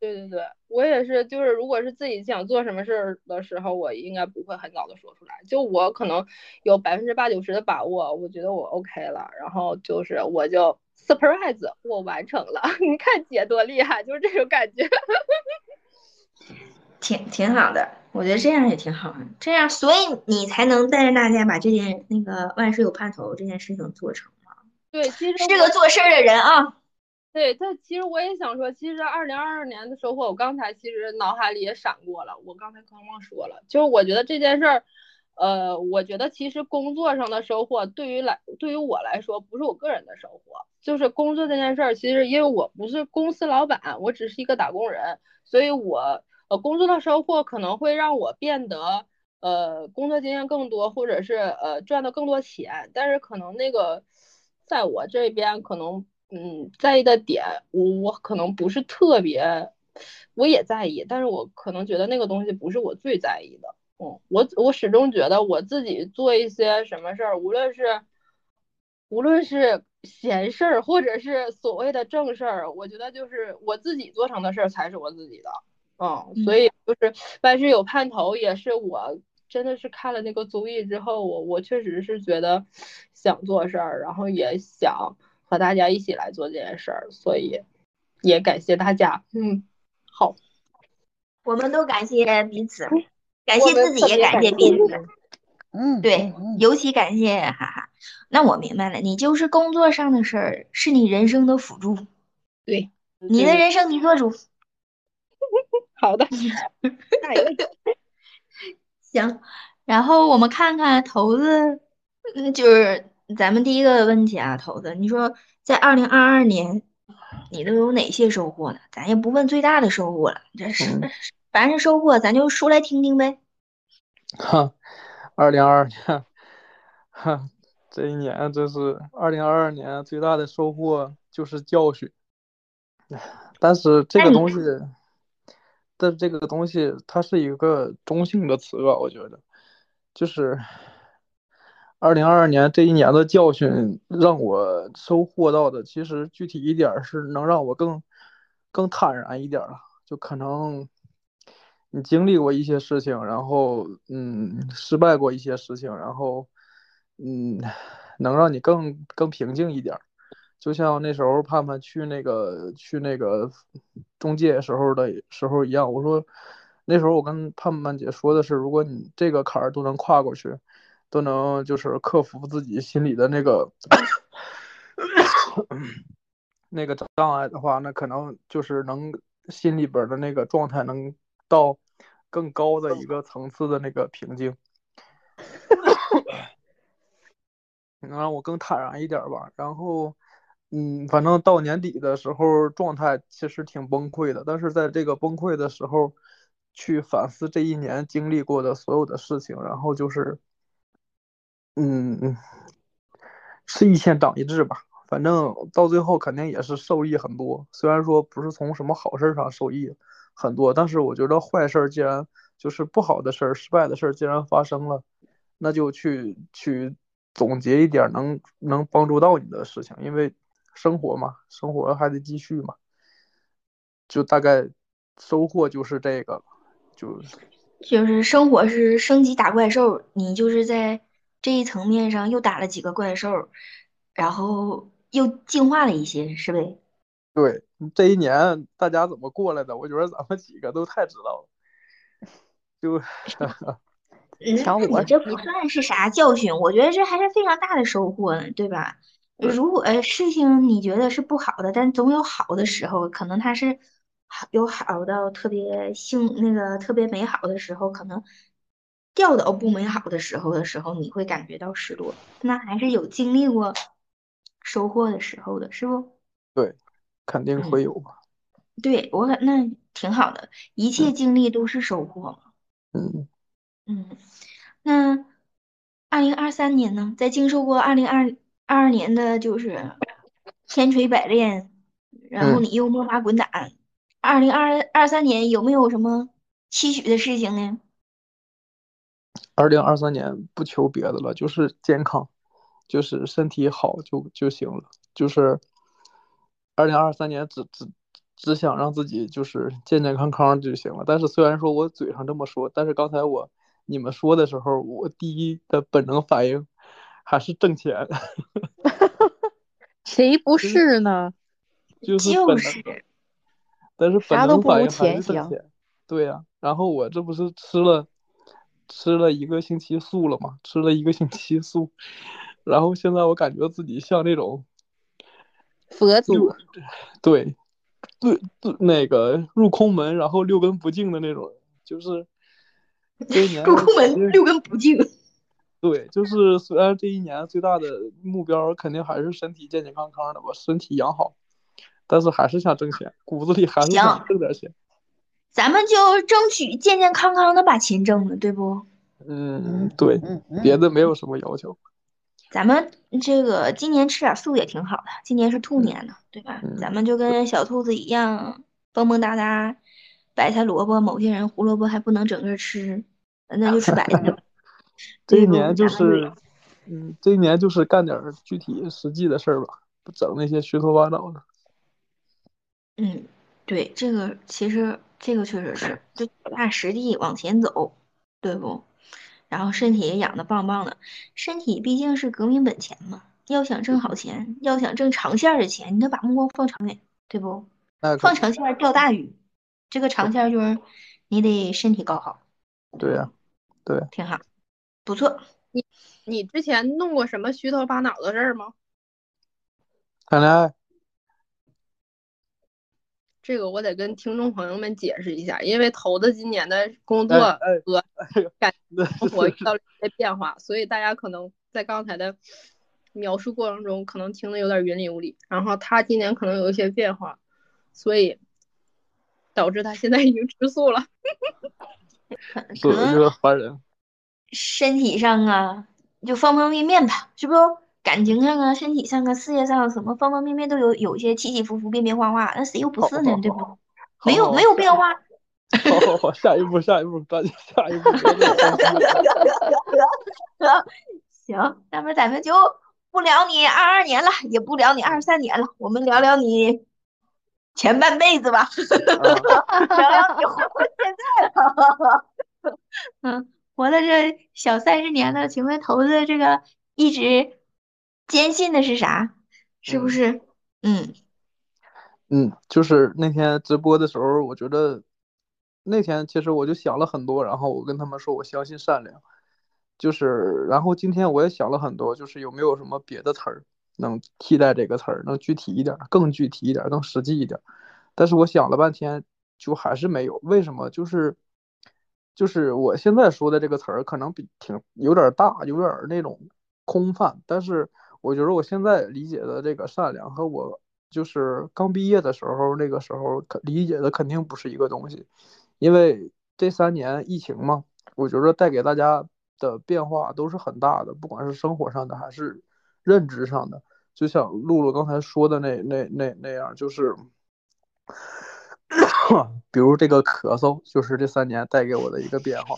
对对对，我也是，就是如果是自己想做什么事儿的时候，我应该不会很早的说出来。就我可能有百分之八九十的把握，我觉得我 OK 了，然后就是我就 surprise，我完成了。你看姐多厉害，就是这种感觉。挺挺好的，我觉得这样也挺好的，这样所以你才能带着大家把这件那个万事有盼头这件事情做成嘛。对，其实是个做事儿的人啊。对，但其实我也想说，其实二零二二年的收获，我刚才其实脑海里也闪过了，我刚才刚忘说了，就是我觉得这件事儿，呃，我觉得其实工作上的收获对于来对于我来说不是我个人的收获，就是工作这件事儿，其实因为我不是公司老板，我只是一个打工人，所以我呃工作的收获可能会让我变得呃工作经验更多，或者是呃赚的更多钱，但是可能那个在我这边可能嗯在意的点，我我可能不是特别，我也在意，但是我可能觉得那个东西不是我最在意的。嗯，我我始终觉得我自己做一些什么事儿，无论是无论是闲事儿，或者是所谓的正事儿，我觉得就是我自己做成的事儿才是我自己的。嗯，所以就是万事有盼头，也是我真的是看了那个综艺之后，我我确实是觉得想做事儿，然后也想和大家一起来做这件事儿，所以也感谢大家。嗯，好，我们都感谢彼此。感谢自己，也感谢别人。嗯，对，尤其感谢哈哈。那我明白了，你就是工作上的事儿，是你人生的辅助。对，你的人生你做主。好的，下一位。行，然后我们看看头子，嗯，就是咱们第一个问题啊，头子，你说在二零二二年，你都有哪些收获呢？咱也不问最大的收获了，这是。凡是收获，咱就说来听听呗。哈，二零二二年，哈，这一年真是二零二二年最大的收获就是教训。但是这个东西，但这个东西它是一个中性的词吧？我觉得，就是二零二二年这一年的教训，让我收获到的，其实具体一点是能让我更更坦然一点了，就可能。你经历过一些事情，然后嗯，失败过一些事情，然后嗯，能让你更更平静一点。就像那时候盼盼去那个去那个中介时候的时候一样，我说那时候我跟盼盼姐说的是，如果你这个坎儿都能跨过去，都能就是克服自己心里的那个那个障碍的话，那可能就是能心里边的那个状态能。到更高的一个层次的那个平静，能让我更坦然一点吧。然后，嗯，反正到年底的时候，状态其实挺崩溃的。但是在这个崩溃的时候，去反思这一年经历过的所有的事情，然后就是，嗯，吃一堑长一智吧。反正到最后肯定也是受益很多，虽然说不是从什么好事上受益。很多，但是我觉得坏事儿既然就是不好的事儿、失败的事儿既然发生了，那就去去总结一点能能帮助到你的事情，因为生活嘛，生活还得继续嘛。就大概收获就是这个，就就是生活是升级打怪兽，你就是在这一层面上又打了几个怪兽，然后又进化了一些，是呗？对。这一年大家怎么过来的？我觉得咱们几个都太知道了。就，瞧我这不算是啥教训，我觉得这还是非常大的收获呢，对吧？如果事情你觉得是不好的，但总有好的时候，可能它是好有好到特别幸那个特别美好的时候，可能掉到不美好的时候的时候，你会感觉到失落。那还是有经历过收获的时候的，是不？对。肯定会有吧，对我那挺好的，一切经历都是收获嘛。嗯嗯，那二零二三年呢？在经受过二零二二年的就是千锤百炼，然后你又摸爬滚打，二零二二三年有没有什么期许的事情呢？二零二三年不求别的了，就是健康，就是身体好就就行了，就是。二零二三年只只只想让自己就是健健康康就行了。但是虽然说我嘴上这么说，但是刚才我你们说的时候，我第一的本能反应还是挣钱。谁不是呢？就是本能。但是本能反应还是挣钱。对呀，然后我这不是吃了吃了一个星期素了吗？吃了一个星期素，然后现在我感觉自己像那种。佛祖，对，对对，那个入空门，然后六根不净的那种，就是入空门六根不净。对，就是虽然这一年最大的目标肯定还是身体健健康康的把，身体养好，但是还是想挣钱，骨子里还是想挣点钱。咱们就争取健健康康的把钱挣了，对不？嗯，对，别的没有什么要求。咱们这个今年吃点素也挺好的，今年是兔年呢，对吧？嗯咱们就跟小兔子一样，蹦蹦哒哒，白菜萝卜，某些人胡萝卜还不能整个吃，那就吃白菜吧。这一年就是，嗯，这一年就是干点具体实际的事儿吧，不整那些虚头巴脑的。嗯，对，这个其实这个确实是，就脚踏实地往前走，对不？然后身体也养得棒棒的，身体毕竟是革命本钱嘛。要想挣好钱，要想挣长线的钱，你得把目光放长远，对不？放长线钓大鱼，这个长线就是你得身体搞好，对呀、对，挺好，不错。你你之前弄过什么虚头巴脑的事儿吗？谈恋爱，这个我得跟听众朋友们解释一下，因为头子今年的工作和感那生活遇到了一些变化，所以大家可能在刚才的描述过程中，可能听得有点云里雾里。然后他今年可能有一些变化，所以导致他现在已经吃素了。可可能是有点烦人。身体上啊，就方方面面吧，是不？感情上啊，身体上啊，事业上啊什么方方面面都有有一些起起伏伏、变变化化，那谁又不是呢？对不？没有没有变化。好好好，下一步下一步，赶紧下一步。行，那么咱们就不聊你二二年了，也不聊你二三年了，我们聊聊你前半辈子吧，啊聊聊你活到现在吧。嗯，活了这小三十年了，请问头子这个一直坚信的是啥？是不嗯是？嗯嗯，就是那天直播的时候，我觉得那天其实我就想了很多，然后我跟他们说我相信善良，就是然后今天我也想了很多，就是有没有什么别的词儿能替代这个词儿，能具体一点儿，更具体一点儿，更实际一点儿。但是我想了半天，就还是没有。为什么？就是就是我现在说的这个词儿，可能比挺有点儿大，有点儿那种空泛。但是我觉得我现在理解的这个善良和我就是刚毕业的时候，那个时候可理解的肯定不是一个东西。因为这三年疫情嘛，我觉得带给大家的变化都是很大的，不管是生活上的还是认知上的。就像露露刚才说的那那那那样，就是。比如这个咳嗽，就是这三年带给我的一个变化。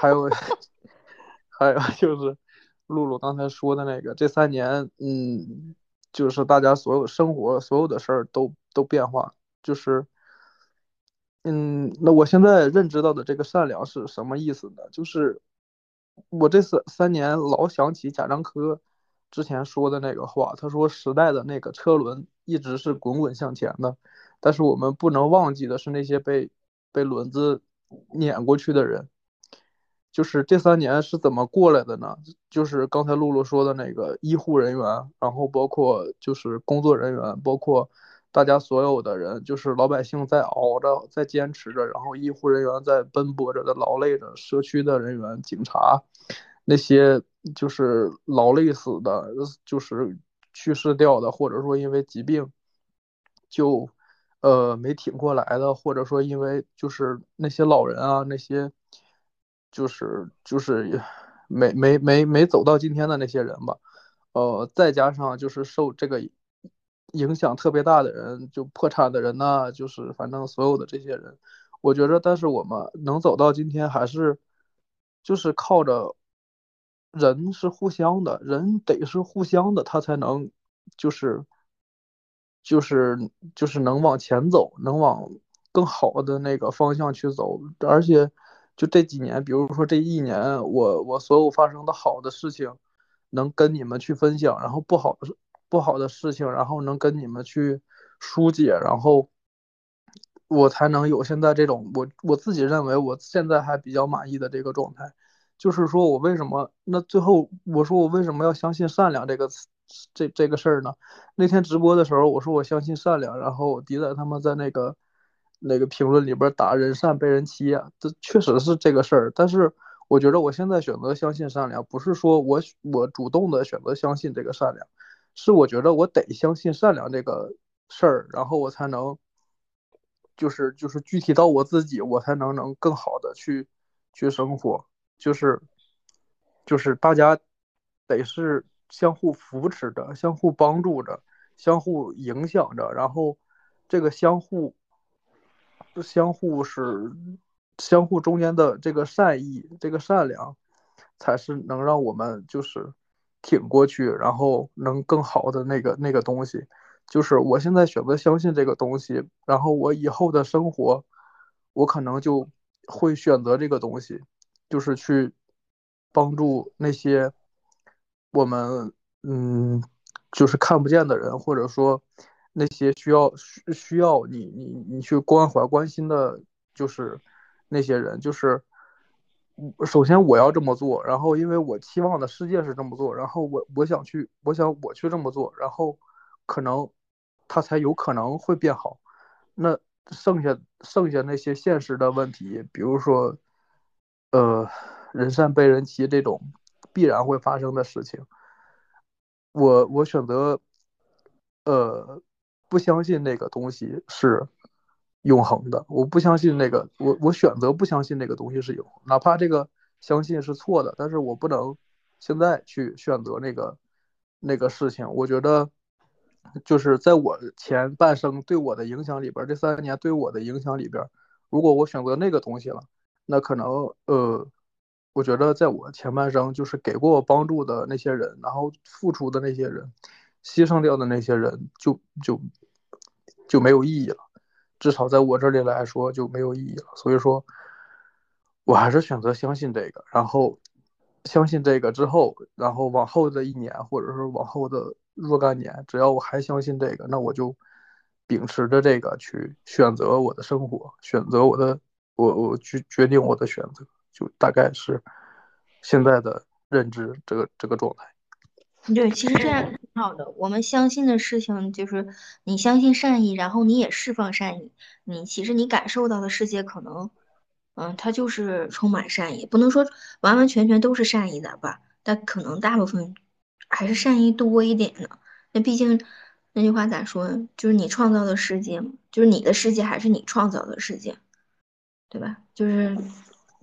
还有，还有就是露露刚才说的那个，这三年，嗯，就是大家所有生活所有的事儿都都变化，就是，嗯，那我现在认知到的这个善良是什么意思呢？就是我这三三年老想起贾樟柯之前说的那个话，他说时代的那个车轮一直是滚滚向前的。但是我们不能忘记的是那些被被轮子碾过去的人，就是这三年是怎么过来的呢？就是刚才露露说的那个医护人员，然后包括就是工作人员，包括大家所有的人，就是老百姓在熬着，在坚持着，然后医护人员在奔波着的劳累着，社区的人员、警察，那些就是劳累死的，就是去世掉的，或者说因为疾病就。呃，没挺过来的，或者说因为就是那些老人啊，那些就是就是没没没没走到今天的那些人吧，呃，再加上就是受这个影响特别大的人，就破产的人呐、就是反正所有的这些人，我觉着，但是我们能走到今天，还是就是靠着人是互相的，人得是互相的，他才能就是。就是就是能往前走，能往更好的那个方向去走。而且就这几年，比如说这一年，我我所有发生的好的事情，能跟你们去分享，然后不好的不好的事情，然后能跟你们去疏解，然后我才能有现在这种我我自己认为我现在还比较满意的这个状态。就是说我为什么那最后我说我为什么要相信善良这个词这这个事儿呢？那天直播的时候我说我相信善良，然后迪仔他们在那个那个评论里边打人善被人欺啊，这确实是这个事儿。但是我觉得我现在选择相信善良，不是说我我主动的选择相信这个善良，是我觉得我得相信善良这个事儿，然后我才能，就是就是具体到我自己，我才能能更好的去去生活，就是就是大家得是相互扶持着，相互帮助着，相互影响着，然后这个相互相互是。相互中间的这个善意，这个善良，才是能让我们就是挺过去，然后能更好的那个那个东西。就是我现在选择相信这个东西，然后我以后的生活，我可能就会选择这个东西，就是去帮助那些我们嗯，就是看不见的人，或者说那些需要需需要你你你去关怀关心的，就是。那些人就是，首先我要这么做，然后因为我期望的世界是这么做，然后我我想去，我想我去这么做，然后可能他才有可能会变好。那剩下剩下那些现实的问题，比如说，呃，人善被人欺这种必然会发生的事情，我我选择，呃，不相信那个东西是。永恒的，我不相信那个，我我选择不相信那个东西是永恒，哪怕这个相信是错的，但是我不能现在去选择那个那个事情。我觉得就是在我前半生对我的影响里边，这三年对我的影响里边，如果我选择那个东西了，那可能呃，我觉得在我前半生就是给过我帮助的那些人，然后付出的那些人，牺牲掉的那些人，就就就没有意义了。至少在我这里来说就没有意义了，所以说，我还是选择相信这个，然后相信这个之后，然后往后的一年或者是往后的若干年，只要我还相信这个，那我就秉持着这个去选择我的生活，选择我的，我我去决定我的选择，就大概是现在的认知这个这个状态。对，其实这样挺好的。我们相信的事情就是你相信善意，然后你也释放善意。你其实你感受到的世界可能，嗯，它就是充满善意，不能说完完全全都是善意的吧，但可能大部分还是善意多一点的。那毕竟那句话咋说？就是你创造的世界嘛，就是你的世界还是你创造的世界，对吧？就是。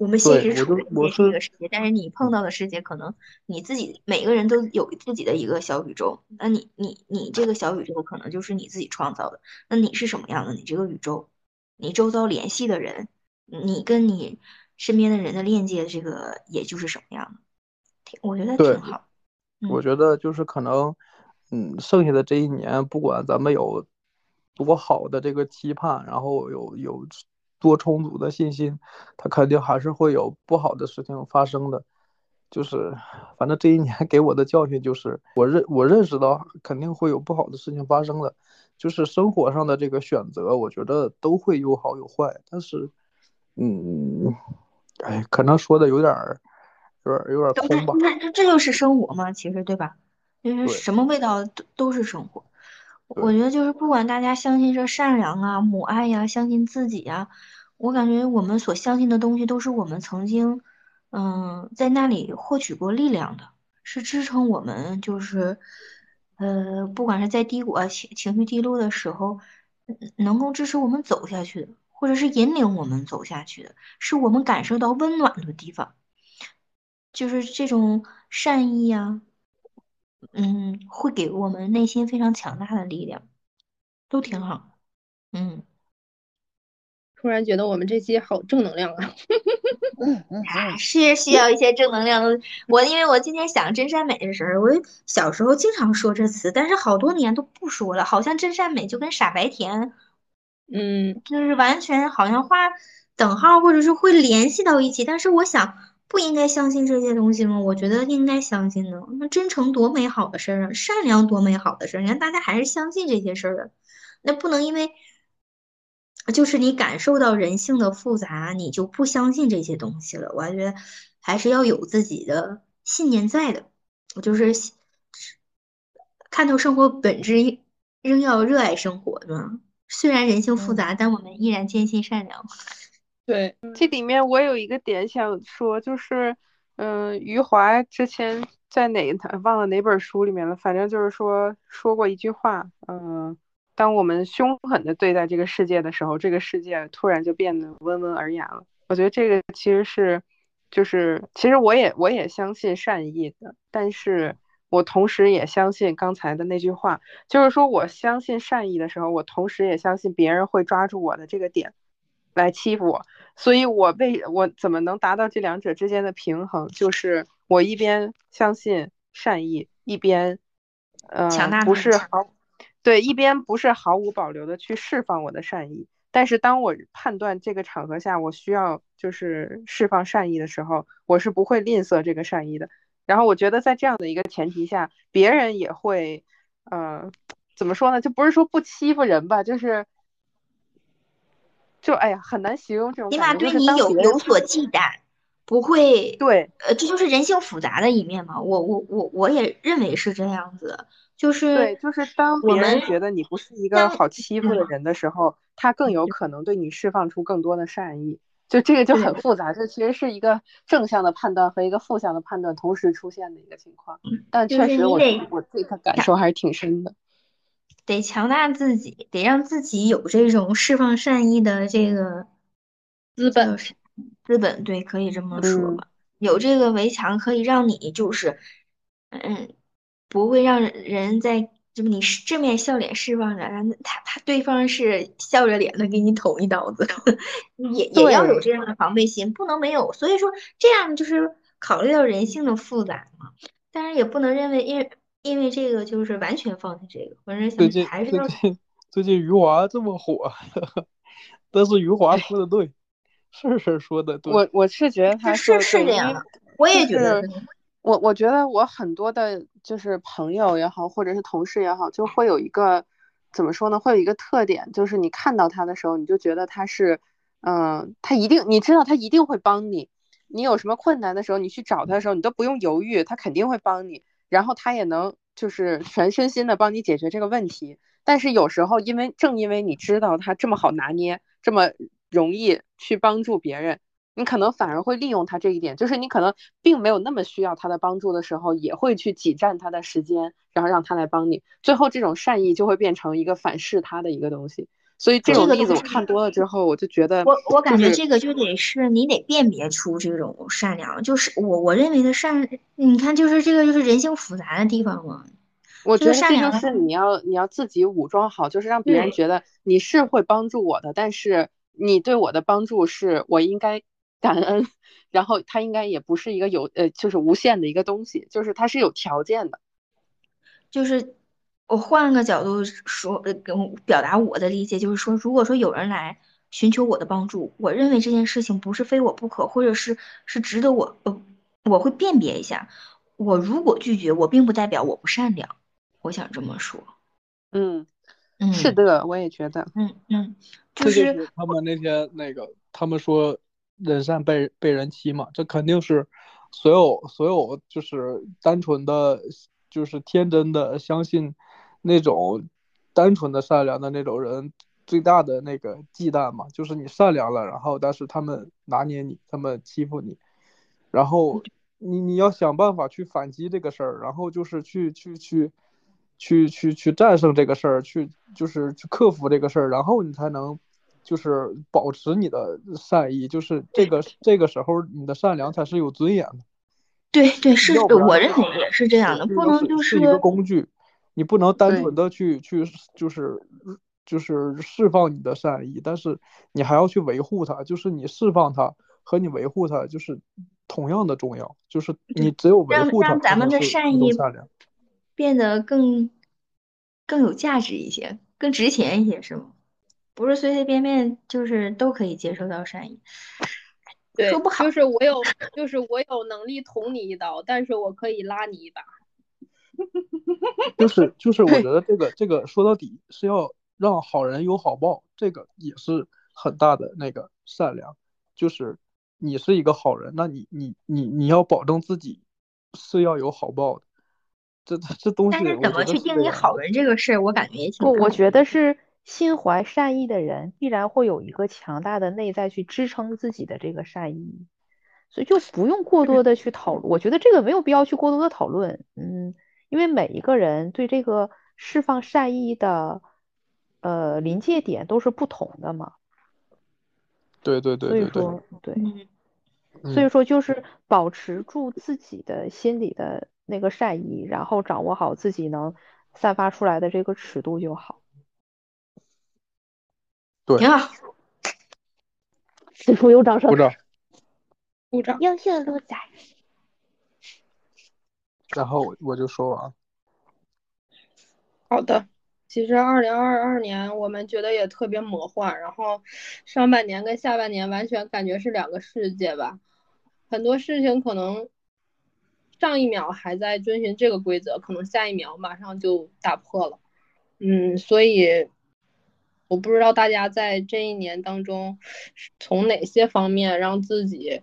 我们现实处的是一个世界，但是你碰到的世界可能你自己每个人都有自己的一个小宇宙。那你你你这个小宇宙可能就是你自己创造的。那你是什么样的？你这个宇宙，你周遭联系的人，你跟你身边的人的链接，这个也就是什么样的？挺，我觉得挺好。我觉得就是可能，嗯，剩下的这一年，不管咱们有多好的这个期盼，然后有有。多充足的信心，他肯定还是会有不好的事情发生的。就是，反正这一年给我的教训就是，我认我认识到肯定会有不好的事情发生的。就是生活上的这个选择，我觉得都会有好有坏。但是，嗯，哎，可能说的有点儿，有点有点空吧。那这这就是生活嘛，其实对吧？就是什么味道都都是生活。我觉得就是不管大家相信这善良啊、母爱呀、相信自己呀，我感觉我们所相信的东西都是我们曾经，嗯，在那里获取过力量的，是支撑我们，就是，呃，不管是在低谷啊、情情绪低落的时候，能够支持我们走下去的，或者是引领我们走下去的，是我们感受到温暖的地方，就是这种善意呀。嗯，会给我们内心非常强大的力量，都挺好。嗯，突然觉得我们这期好正能量啊！嗯 嗯，是需要一些正能量的。我因为我今天想真善美的时候，我小时候经常说这词，但是好多年都不说了，好像真善美就跟傻白甜，嗯，就是完全好像画等号，或者是会联系到一起。但是我想。不应该相信这些东西吗？我觉得应该相信的。那真诚多美好的事儿啊，善良多美好的事儿，你看大家还是相信这些事儿啊。那不能因为就是你感受到人性的复杂，你就不相信这些东西了。我还觉得还是要有自己的信念在的。我就是看透生活本质，仍要热爱生活，对吧？虽然人性复杂，但我们依然坚信善良。对，这里面我有一个点想说，就是，嗯、余华之前在哪忘了哪本书里面了，反正就是说说过一句话，嗯、当我们凶狠的对待这个世界的时候，这个世界突然就变得温文尔雅了。我觉得这个其实是，就是其实我也我也相信善意的，但是我同时也相信刚才的那句话，就是说我相信善意的时候，我同时也相信别人会抓住我的这个点来欺负我。所以我为我怎么能达到这两者之间的平衡？就是我一边相信善意，一边呃强大不是毫对，一边不是毫无保留的去释放我的善意。但是当我判断这个场合下我需要就是释放善意的时候，我是不会吝啬这个善意的。然后我觉得在这样的一个前提下，别人也会，呃，怎么说呢？就不是说不欺负人吧，就是，就哎呀，很难形容这种起码对你有有所忌惮，不会，对呃，这就是人性复杂的一面嘛。我我我我也认为是这样子，就是对，就是当我别人们觉得你不是一个好欺负的嗯人的时候，他更有可能对你释放出更多的善意。就这个就很复杂，这其实是一个正向的判断和一个负向的判断同时出现的一个情况。但确实我，是你得我自己的感受还是挺深的。得强大自己，得让自己有这种释放善意的这个资本资本，对，可以这么说嗯吧。有这个围墙，可以让你就是，嗯，不会让人在就是你是正面笑脸释放着，然后他他对方是笑着脸的给你捅一刀子，也也要有这样的防备心，不能没有。所以说这样就是考虑到人性的复杂嘛，当然也不能认为因为因为这个就是完全放弃这个，反正想最近还是要最近最近余华这么火，但是余华说的对，事事说的对。我我是觉得他是是这样的，我也觉得。我我觉得我很多的就是朋友也好，或者是同事也好，就会有一个怎么说呢？会有一个特点，就是你看到他的时候，你就觉得他是，嗯、他一定，你知道他一定会帮你。你有什么困难的时候，你去找他的时候，你都不用犹豫，他肯定会帮你，然后他也能就是全身心的帮你解决这个问题。但是有时候，因为正因为你知道他这么好拿捏，这么容易去帮助别人，你可能反而会利用他这一点，就是你可能并没有那么需要他的帮助的时候，也会去挤占他的时间，然后让他来帮你。最后，这种善意就会变成一个反噬他的一个东西。所以这这种例子我看多了之后，我就觉得我我感觉这个就得是你得辨别出这种善良，就是我我认为的善，你看就是这个就是人性复杂的地方嘛。我觉得这就个善良是你要你要自己武装好，就是让别人觉得你是会帮助我的，但是你对我的帮助是我应该感恩，然后它应该也不是一个有呃就是无限的一个东西，就是它是有条件的。就是我换个角度说，呃，跟我表达我的理解，就是说，如果说有人来寻求我的帮助，我认为这件事情不是非我不可，或者是是值得我，呃，我会辨别一下。我如果拒绝，我并不代表我不善良，我想这么说。嗯，嗯，是的，我也觉得。嗯嗯，就这就是是他们那天那个，他们说人善被被人欺嘛，这肯定是所有所有就是单纯的，就是天真的相信那种单纯的善良的那种人最大的那个忌惮嘛，就是你善良了，然后但是他们拿捏你，他们欺负你，然后你你要想办法去反击这个事儿，然后就是去去去。去去去战胜这个事儿，去就是去克服这个事儿，然后你才能就是保持你的善意，就是这个这个时候你的善良才是有尊严的。对对是，我认为也是这样的，不能就是一个工具，你不能单纯的去去就是就是释放你的善意，但是你还要去维护它，就是你释放它和你维护它就是同样的重要，就是你只有维让护它，让咱们的善意善良。变得更更有价值一些，更值钱一些，是吗？不是随随便便就是都可以接受到善意。对说不，好就是我有，就是我有能力捅你一刀，但是我可以拉你一把。就是就是，我觉得这个 这个说到底是要让好人有好报，这个也是很大的那个善良。就是你是一个好人，那你你你你要保证自己是要有好报的。这这这东西，但是怎么去定义好人这个事儿，我感觉也挺不，我觉得是心怀善意的人，必然会有一个强大的内在去支撑自己的这个善意，所以就不用过多的去讨论。我觉得这个没有必要去过多的讨论，嗯，因为每一个人对这个释放善意的呃临界点都是不同的嘛。对对对对对。所以说，对，嗯，所以说就是保持住自己的心里的那个善意，然后掌握好自己能散发出来的这个尺度就好。对，挺好。此处有掌声鼓。掌。鼓掌。优秀的鹿仔。然后我就说完。好的，其实二零二二年我们觉得也特别魔幻，然后上半年跟下半年完全感觉是两个世界吧，很多事情可能上一秒还在遵循这个规则，可能下一秒马上就打破了，嗯，所以我不知道大家在这一年当中从哪些方面让自己，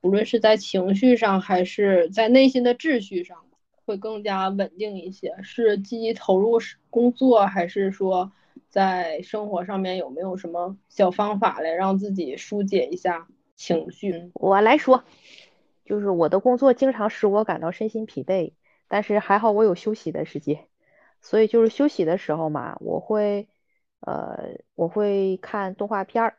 无论是在情绪上还是在内心的秩序上。会更加稳定一些，是积极投入工作，还是说在生活上面有没有什么小方法来让自己疏解一下情绪？我来说，就是我的工作经常使我感到身心疲惫，但是还好我有休息的时间，所以就是休息的时候嘛，我会呃我会看动画片儿，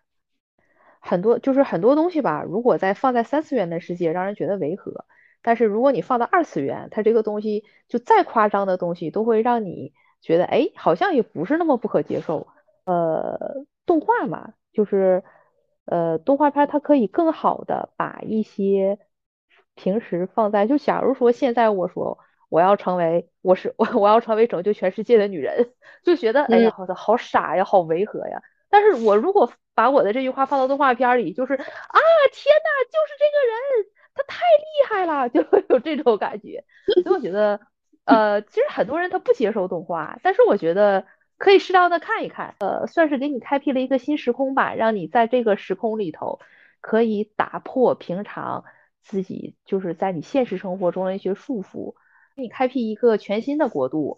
很多就是很多东西吧，如果在放在三次元的世界，让人觉得违和。但是如果你放到二次元，它这个东西就再夸张的东西，都会让你觉得，哎，好像也不是那么不可接受。呃，动画嘛，就是呃，动画片它可以更好的把一些平时放在，就假如说现在我说我要成为，我是我 我要成为拯救全世界的女人，就觉得哎呀，好的好傻呀，好违和呀。但是我如果把我的这句话放到动画片里，就是啊，天呐，就是这个人。他太厉害了，就会有这种感觉，所以我觉得，呃，其实很多人他不接受动画，但是我觉得可以适当的看一看，呃，算是给你开辟了一个新时空吧，让你在这个时空里头可以打破平常自己就是在你现实生活中的一些束缚，给你开辟一个全新的国度。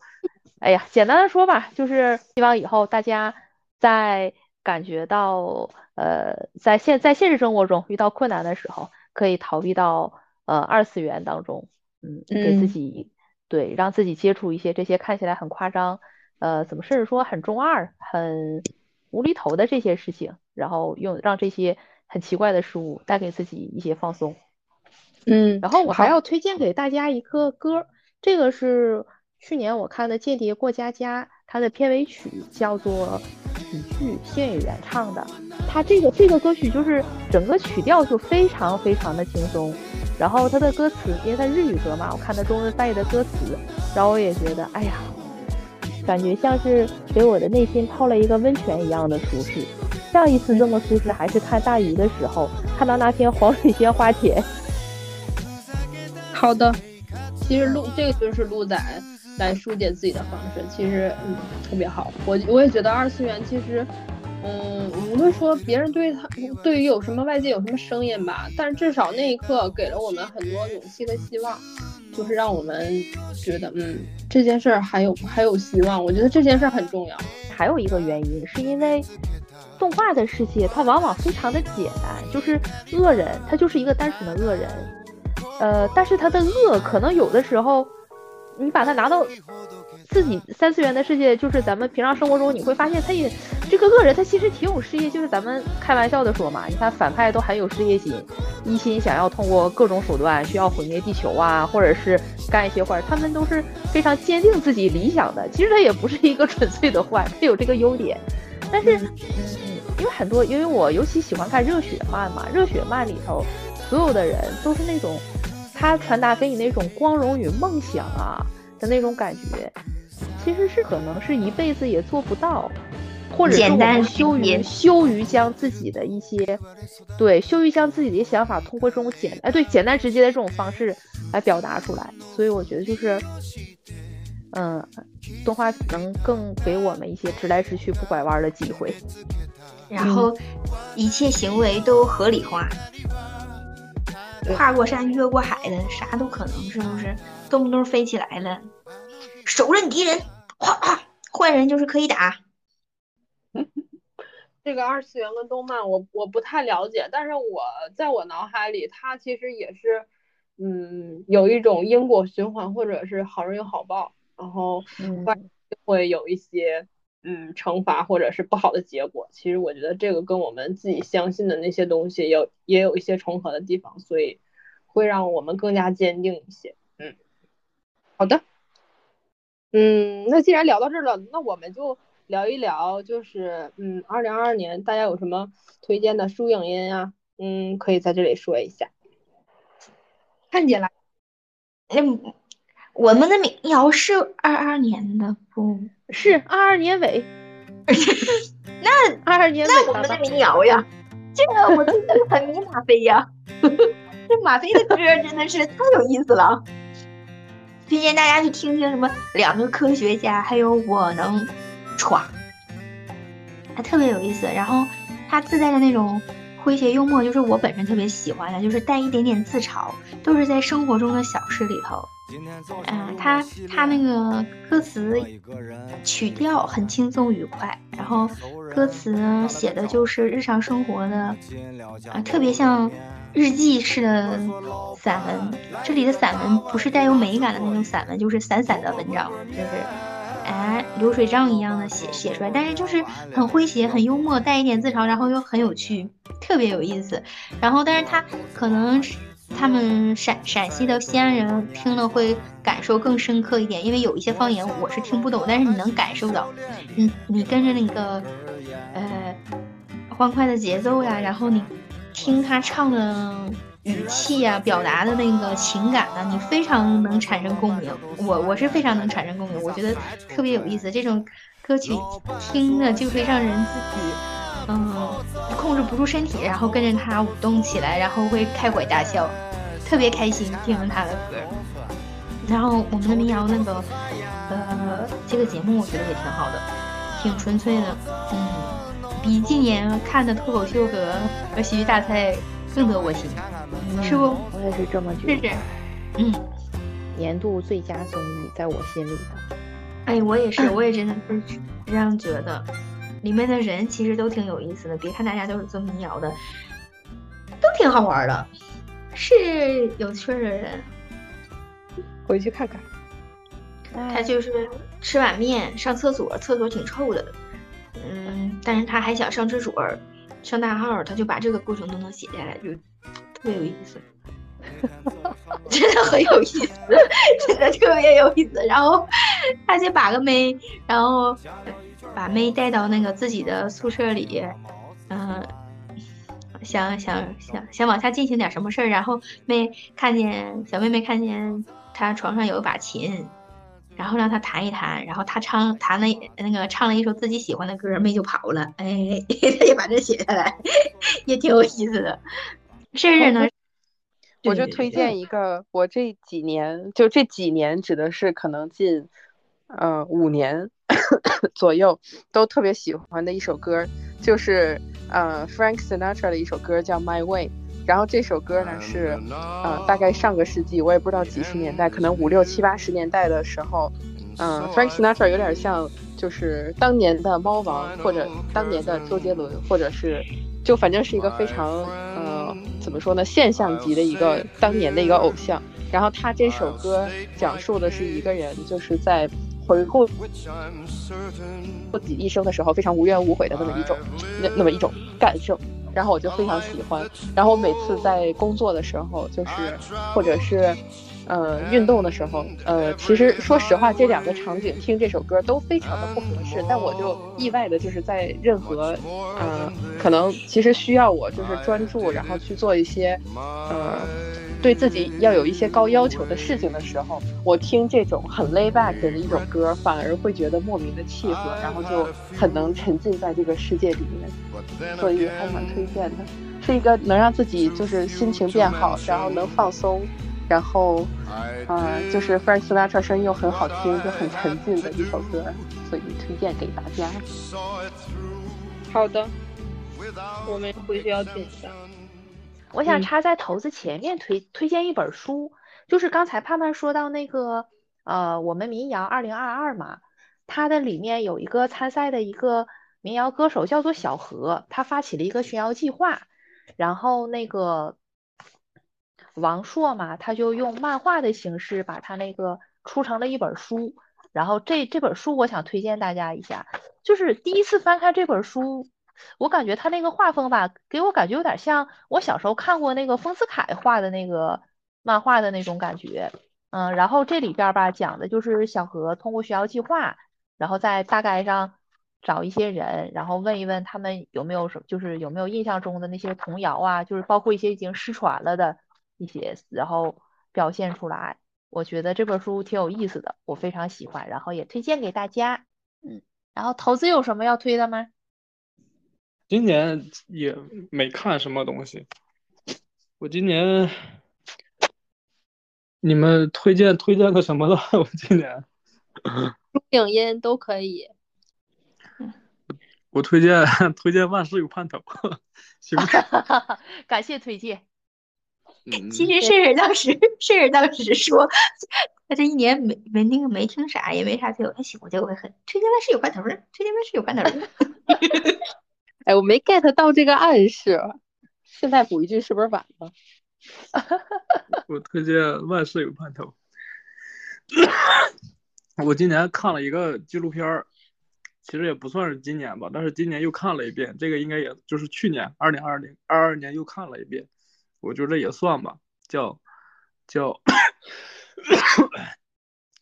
哎呀，简单的说吧，就是希望以后大家在感觉到，呃，在现在现实生活中遇到困难的时候。可以逃避到呃二次元当中，嗯，给自己对让自己接触一些这些看起来很夸张，呃，怎么甚至说很中二、很无厘头的这些事情，然后用让这些很奇怪的事物带给自己一些放松，嗯，然后我还要推荐给大家一个歌，这个是去年我看的《间谍过家家》，它的片尾曲叫做。曲剧谢宇原唱的，他这个这个歌曲就是整个曲调就非常非常的轻松，然后他的歌词，因为他日语歌嘛，我看他中文翻译的歌词，然后我也觉得，哎呀，感觉像是给我的内心泡了一个温泉一样的舒适。上一次这么舒适还是看大鱼的时候，看到那片黄水仙花田。好的，其实鹿这个就是鹿仔。来疏解自己的方式，其实嗯特别好。我我也觉得二次元其实，嗯，无论说别人对他对于有什么外界有什么声音吧，但至少那一刻给了我们很多勇气和希望，就是让我们觉得嗯这件事儿还有还有希望。我觉得这件事儿很重要。还有一个原因是因为动画的世界它往往非常的简单，就是恶人他就是一个单纯的恶人，呃，但是他的恶可能有的时候。你把它拿到自己三次元的世界，就是咱们平常生活中，你会发现他也这个恶人，他其实挺有事业，就是咱们开玩笑的说嘛，你看反派都很有事业心，一心想要通过各种手段需要毁灭地球啊，或者是干一些坏，他们都是非常坚定自己理想的。其实他也不是一个纯粹的坏，他有这个优点。但是，嗯，因为很多，因为我尤其喜欢看热血漫嘛，热血漫里头所有的人都是那种。他传达给你那种光荣与梦想啊的那种感觉，其实是可能是一辈子也做不到，或者是我们羞于羞于将自己的一些，对，羞于将自己的想法通过这种简哎对简单直接的这种方式来表达出来。所以我觉得就是，嗯，动画能更给我们一些直来直去不拐弯的机会，然后一切行为都合理化。跨过山，越过海的，啥都可能，是不是？动不动飞起来了，手刃敌人，哗哗，坏人就是可以打。这个二次元跟动漫，我我不太了解，但是我在我脑海里，它其实也是，嗯，有一种因果循环，或者是好人有好报，然后坏会有一些嗯惩罚或者是不好的结果。其实我觉得这个跟我们自己相信的那些东西有也有一些重合的地方，所以会让我们更加坚定一些。嗯，好的，嗯，那既然聊到这儿了，那我们就。聊一聊，就是嗯，二零二二年大家有什么推荐的书影音啊？嗯，可以在这里说一下。看见了，嗯，我们的民谣是二二年的，不是二二年尾。那二二年尾，那我们的民谣呀，这个我真的很迷马飞呀。这马飞的歌真的是太有意思了，推荐大家去听听什么两个科学家，还有我能。歘，还特别有意思。然后他自带的那种诙谐幽默，就是我本身特别喜欢的，就是带一点点自嘲，都是在生活中的小事里头。嗯，他他那个歌词曲调很轻松愉快，然后歌词写的就是日常生活的，啊，特别像日记式的散文。这里的散文不是带有美感的那种散文，就是散散的文章，就是。哎，流水账一样的写写出来，但是就是很诙谐、很幽默，带一点自嘲，然后又很有趣，特别有意思。然后，但是他可能他们陕陕西的西安人听了会感受更深刻一点，因为有一些方言我是听不懂，但是你能感受到，你你跟着那个呃欢快的节奏呀，然后你听他唱的。语气呀，表达的那个情感呢，你非常能产生共鸣。我我是非常能产生共鸣，我觉得特别有意思。这种歌曲听着就会让人自己，嗯，控制不住身体，然后跟着他舞动起来，然后会开怀大笑，特别开心听他的歌。然后我们的民谣那个，呃，这个节目我觉得也挺好的，挺纯粹的，嗯，比今年看的脱口秀和和喜剧大赛更得我心。是不？我也是这么觉得。是是，嗯，年度最佳综艺在我心里的。哎，我也是，我也真的是这样觉得。里面的人其实都挺有意思的，别看大家都是做民谣的，都挺好玩的，是有趣的人。回去看看。他就是吃碗面上厕所，厕所挺臭的，嗯，但是他还想上厕所，上大号，他就把这个过程都能写下来，就。特别有意思，真的很有意思，真的特别有意思。然后他就把个妹，然后把妹带到那个自己的宿舍里，嗯，想想想想往下进行点什么事儿。然后妹看见小妹妹看见她床上有一把琴，然后让她弹一弹，然后她唱弹了那个唱了一首自己喜欢的歌，妹就跑了。哎，他就把这写下来，也挺有意思的。甚至呢，我就推荐一个，我这几年就这几年指的是可能近，呃五年 左右都特别喜欢的一首歌，就是呃 Frank Sinatra 的一首歌叫 My Way。然后这首歌呢是，呃大概上个世纪，我也不知道几十年代，可能五六七八十年代的时候，嗯 Frank Sinatra 有点像就是当年的猫王或者当年的周杰伦，或者是就反正是一个非常呃。怎么说呢？现象级的一个当年的一个偶像。然后他这首歌讲述的是一个人就是在回顾自己一生的时候非常无怨无悔的那么一种那那么一种感受。然后我就非常喜欢。然后我每次在工作的时候，就是或者是。呃，运动的时候，呃，其实说实话，这两个场景听这首歌都非常的不合适。但我就意外的就是在任何，呃，可能其实需要我就是专注，然后去做一些，呃，对自己要有一些高要求的事情的时候，我听这种很 lay back 的一种歌，反而会觉得莫名的契合，然后就很能沉浸在这个世界里面，所以还蛮推荐的，是一个能让自己就是心情变好，然后能放松。然后，呃，就是 Frank Sinatra 声音又很好听，就很沉浸的一首歌，所以推荐给大家。好的，我们回去要听一下。我想插在头子前面推推荐一本书，就是刚才盼盼说到那个，呃，我们民谣二零二二嘛，它的里面有一个参赛的一个民谣歌手叫做小何，他发起了一个巡谣计划，然后那个王朔嘛，他就用漫画的形式把他那个出成了一本书，然后这这本书我想推荐大家一下，就是第一次翻开这本书，我感觉他那个画风吧，给我感觉有点像我小时候看过那个丰子恺画的那个漫画的那种感觉。嗯，然后这里边吧讲的就是小何通过学校计划，然后在大街上找一些人，然后问一问他们有没有什么，就是有没有印象中的那些童谣啊，就是包括一些已经失传了的一些，然后表现出来。我觉得这本书挺有意思的，我非常喜欢，然后也推荐给大家。嗯，然后投资有什么要推的吗？今年也没看什么东西，我今年。你们推荐推荐个什么的？我今年，影音都可以。我推荐推荐万事有盼头，行吗？感谢推荐。其实甚至当时甚至当时说，他这一年没没那个没听啥，也没啥最有他喜欢，就会很推荐万事有盼头儿，推荐万事有盼头儿。哎，我没 get 到这个暗示，现在补一句是不是晚了？我推荐万事有盼头。我今年看了一个纪录片儿，其实也不算是今年吧，但是今年又看了一遍。这个应该也就是去年二零二零二二年又看了一遍，我觉得也算吧。叫叫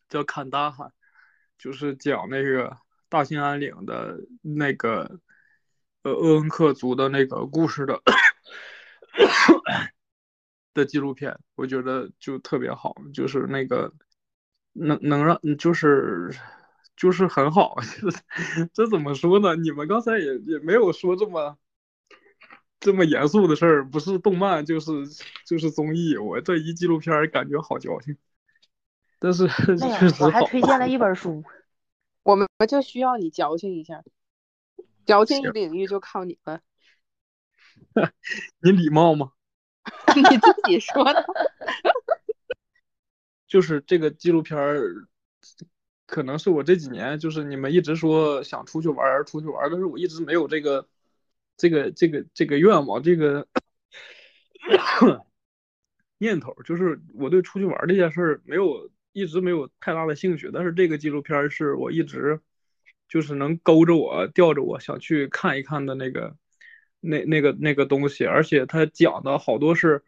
叫坎大哈，就是讲那个大兴安岭的那个呃鄂温克族的那个故事的。的纪录片，我觉得就特别好，就是那个能能让，就是就是很好，这怎么说呢？你们刚才也也没有说这么这么严肃的事儿，不是动漫就是就是综艺，我这一纪录片感觉好矫情，但是 确实我还推荐了一 本书，我们就需要你矫情一下，矫情领域就靠你们，你礼貌吗？你自己说的，就是这个纪录片儿，可能是我这几年就是你们一直说想出去玩儿，出去玩儿，但是我一直没有这个这个这个这个愿望，这个 念头，就是我对出去玩儿这件事儿没有一直没有太大的兴趣，但是这个纪录片儿是我一直就是能勾着我吊着我想去看一看的那个。那那个那个东西，而且他讲的好多是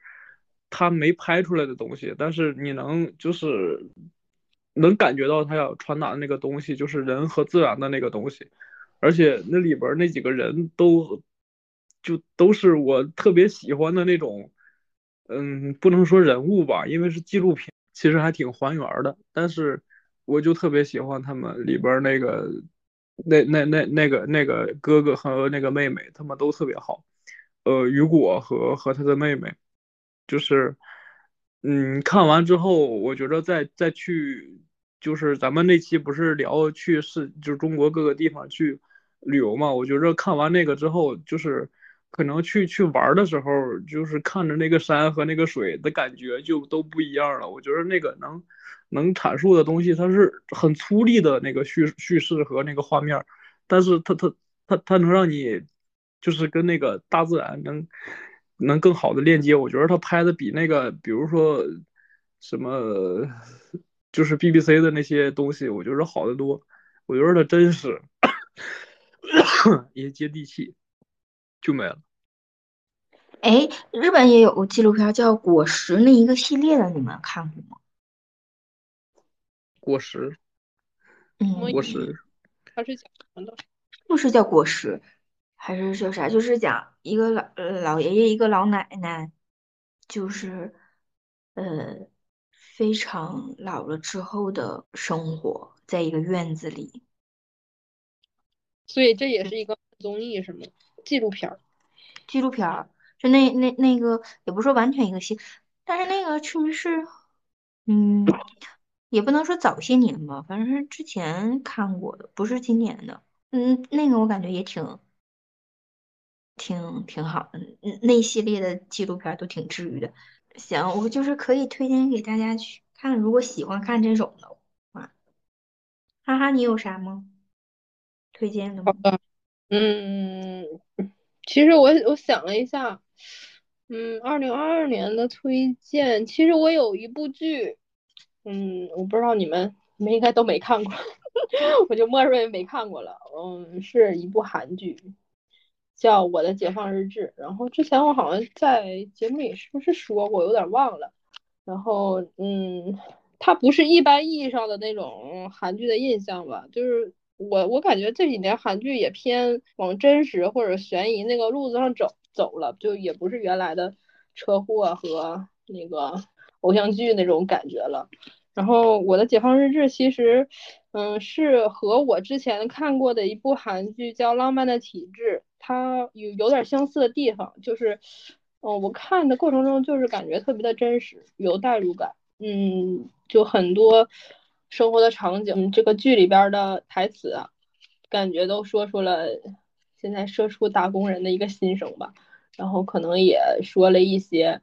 他没拍出来的东西，但是你能就是能感觉到他要传达的那个东西，就是人和自然的那个东西，而且那里边那几个人都就都是我特别喜欢的那种，嗯，不能说人物吧，因为是纪录片，其实还挺还原的，但是我就特别喜欢他们里边那个。那那那那个那个哥哥和那个妹妹，他们都特别好。呃，雨果和和他的妹妹，就是，嗯，看完之后，我觉着再再去，就是咱们那期不是聊去是就是中国各个地方去旅游嘛？我觉着看完那个之后，就是可能去去玩的时候，就是看着那个山和那个水的感觉就都不一样了。我觉得那个能。能阐述的东西，它是很粗粝的那个叙叙事和那个画面，但是它它它它能让你就是跟那个大自然能能更好的链接。我觉得它拍的比那个，比如说什么就是 BBC 的那些东西，我觉得好得多。我觉得它真实 也接地气，就没了。哎，日本也有个纪录片叫《果实》那一个系列的，你们看过吗？果实，嗯，果实，它是讲什么的？不是叫果实，还是叫啥？就是讲一个老呃老爷爷，一个老奶奶，就是呃非常老了之后的生活，在一个院子里。所以这也是一个综艺是吗？纪录片儿，纪录片儿，就那那那个也不是说完全一个戏，但是那个确实是，嗯。也不能说早些年吧，反正是之前看过的，不是今年的。嗯，那个我感觉也挺挺挺好的，嗯，那系列的纪录片都挺治愈的。行，我就是可以推荐给大家去看，如果喜欢看这种的话。哈哈，你有啥吗？推荐的吗？嗯，其实我我想了一下，嗯，二零二二年的推荐，其实我有一部剧，嗯，我不知道你们你们应该都没看过，我就默认没看过了。嗯，是一部韩剧，叫《我的解放日志》。然后之前我好像在节目里是不是说过，有点忘了。然后，嗯，它不是一般意义上的那种韩剧的印象吧，就是。我我感觉这几年韩剧也偏往真实或者悬疑那个路子上走走了，就也不是原来的车祸和那个偶像剧那种感觉了。然后我的解放日志其实，嗯，是和我之前看过的一部韩剧叫《浪漫的体质》，它有有点相似的地方，就是，嗯，我看的过程中就是感觉特别的真实，有代入感，嗯，就很多。生活的场景，这个剧里边的台词，感觉都说出了现在社畜打工人的一个心声吧。然后可能也说了一些，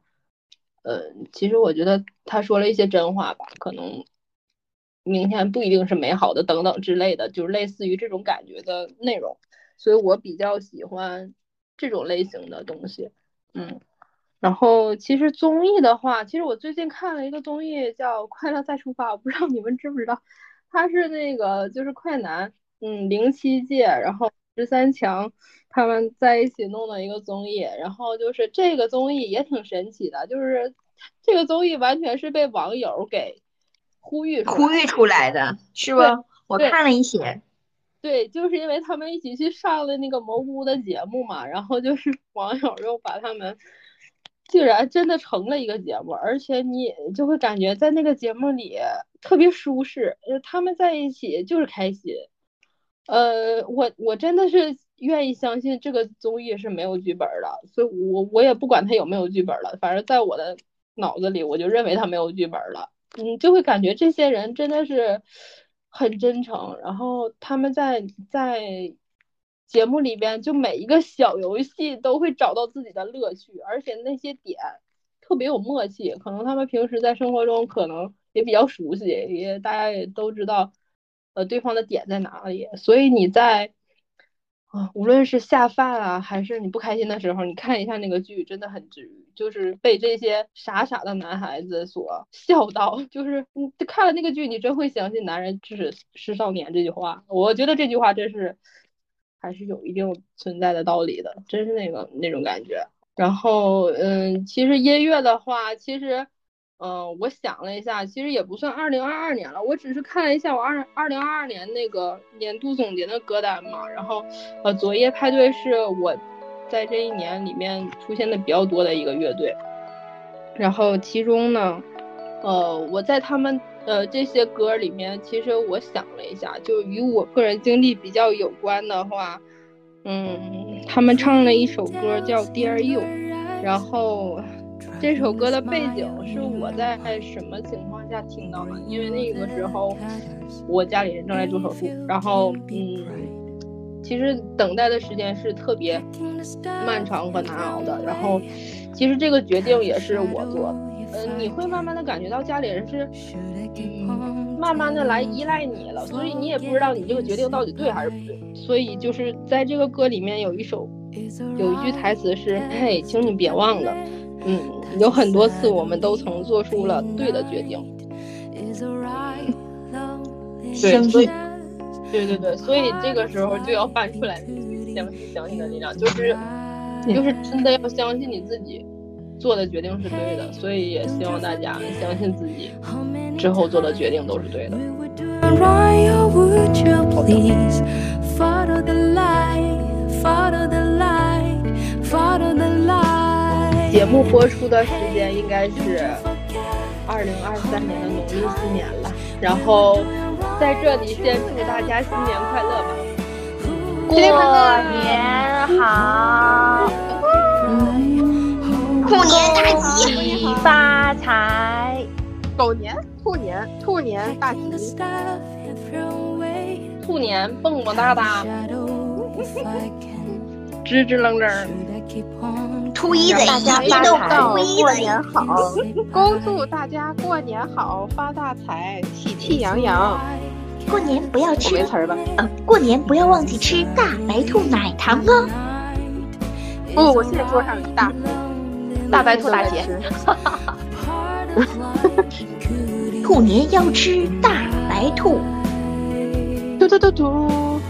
呃，其实我觉得他说了一些真话吧。可能明天不一定是美好的，等等之类的，就是类似于这种感觉的内容。所以我比较喜欢这种类型的东西，嗯。然后其实综艺的话，其实我最近看了一个综艺叫《快乐再出发》，我不知道你们知不知道，它是那个就是快男，嗯，零七届，然后十三强他们在一起弄的一个综艺，然后就是这个综艺也挺神奇的，就是这个综艺完全是被网友给呼吁呼吁出来的，是不？我看了一些，对，就是因为他们一起去上了那个蘑菇的节目嘛，然后就是网友又把他们。竟然真的成了一个节目，而且你就会感觉在那个节目里特别舒适，他们在一起就是开心。呃，我我真的是愿意相信这个综艺是没有剧本的，所以我我也不管他有没有剧本了，反正在我的脑子里我就认为他没有剧本了。嗯，就会感觉这些人真的是很真诚，然后他们在在。节目里边就每一个小游戏都会找到自己的乐趣，而且那些点特别有默契。可能他们平时在生活中可能也比较熟悉，也大家也都知道，呃，对方的点在哪里。所以你在啊，无论是下饭啊，还是你不开心的时候，你看一下那个剧，真的很治愈。就是被这些傻傻的男孩子所 笑到，就是你看了那个剧，你真会相信“男人至是少年”这句话。我觉得这句话真是。还是有一定存在的道理的，真是那个那种感觉。然后，嗯，其实音乐的话，其实，嗯，我想了一下，其实也不算二零二二年了。我只是看了一下我二二零二二年那个年度总结的歌单嘛。然后，呃，昨夜派对是我在这一年里面出现的比较多的一个乐队。然后其中呢，呃，我在他们。呃，这些歌里面，其实我想了一下，就与我个人经历比较有关的话，嗯，他们唱了一首歌叫《Dear You》，然后这首歌的背景是我在什么情况下听到的？因为那个时候我家里人正在做手术，然后嗯，其实等待的时间是特别漫长和难熬的，然后其实这个决定也是我做的。嗯，你会慢慢的感觉到家里人是，嗯，慢慢的来依赖你了，所以你也不知道你这个决定到底对还是不对。所以就是在这个歌里面有一首，有一句台词是，嘿，请你别忘了，嗯，有很多次我们都曾做出了对的决定。对，所以，对对对，所以这个时候就要翻出来相信相信的力量，就是，就是真的要相信你自己。做的决定是对的，所以也希望大家相信自己，之后做的决定都是对的。好的节目播出的时间应该是二零二三年的农历新年了，然后在这里先祝大家新年快乐吧！过年好。兔年大吉，发财！狗年、兔年、兔年大吉，兔年蹦蹦哒哒，支支棱棱。初一的大家发财，过年好，恭祝大家过年好，发大财，喜气洋洋。过年不要吃没词儿吧？呃，过年不要忘记吃大白兔奶糖哦。不，我现在桌上有一大盒，大白兔，大姐，哈哈哈哈哈！兔年要吃大白兔，嘟嘟嘟嘟。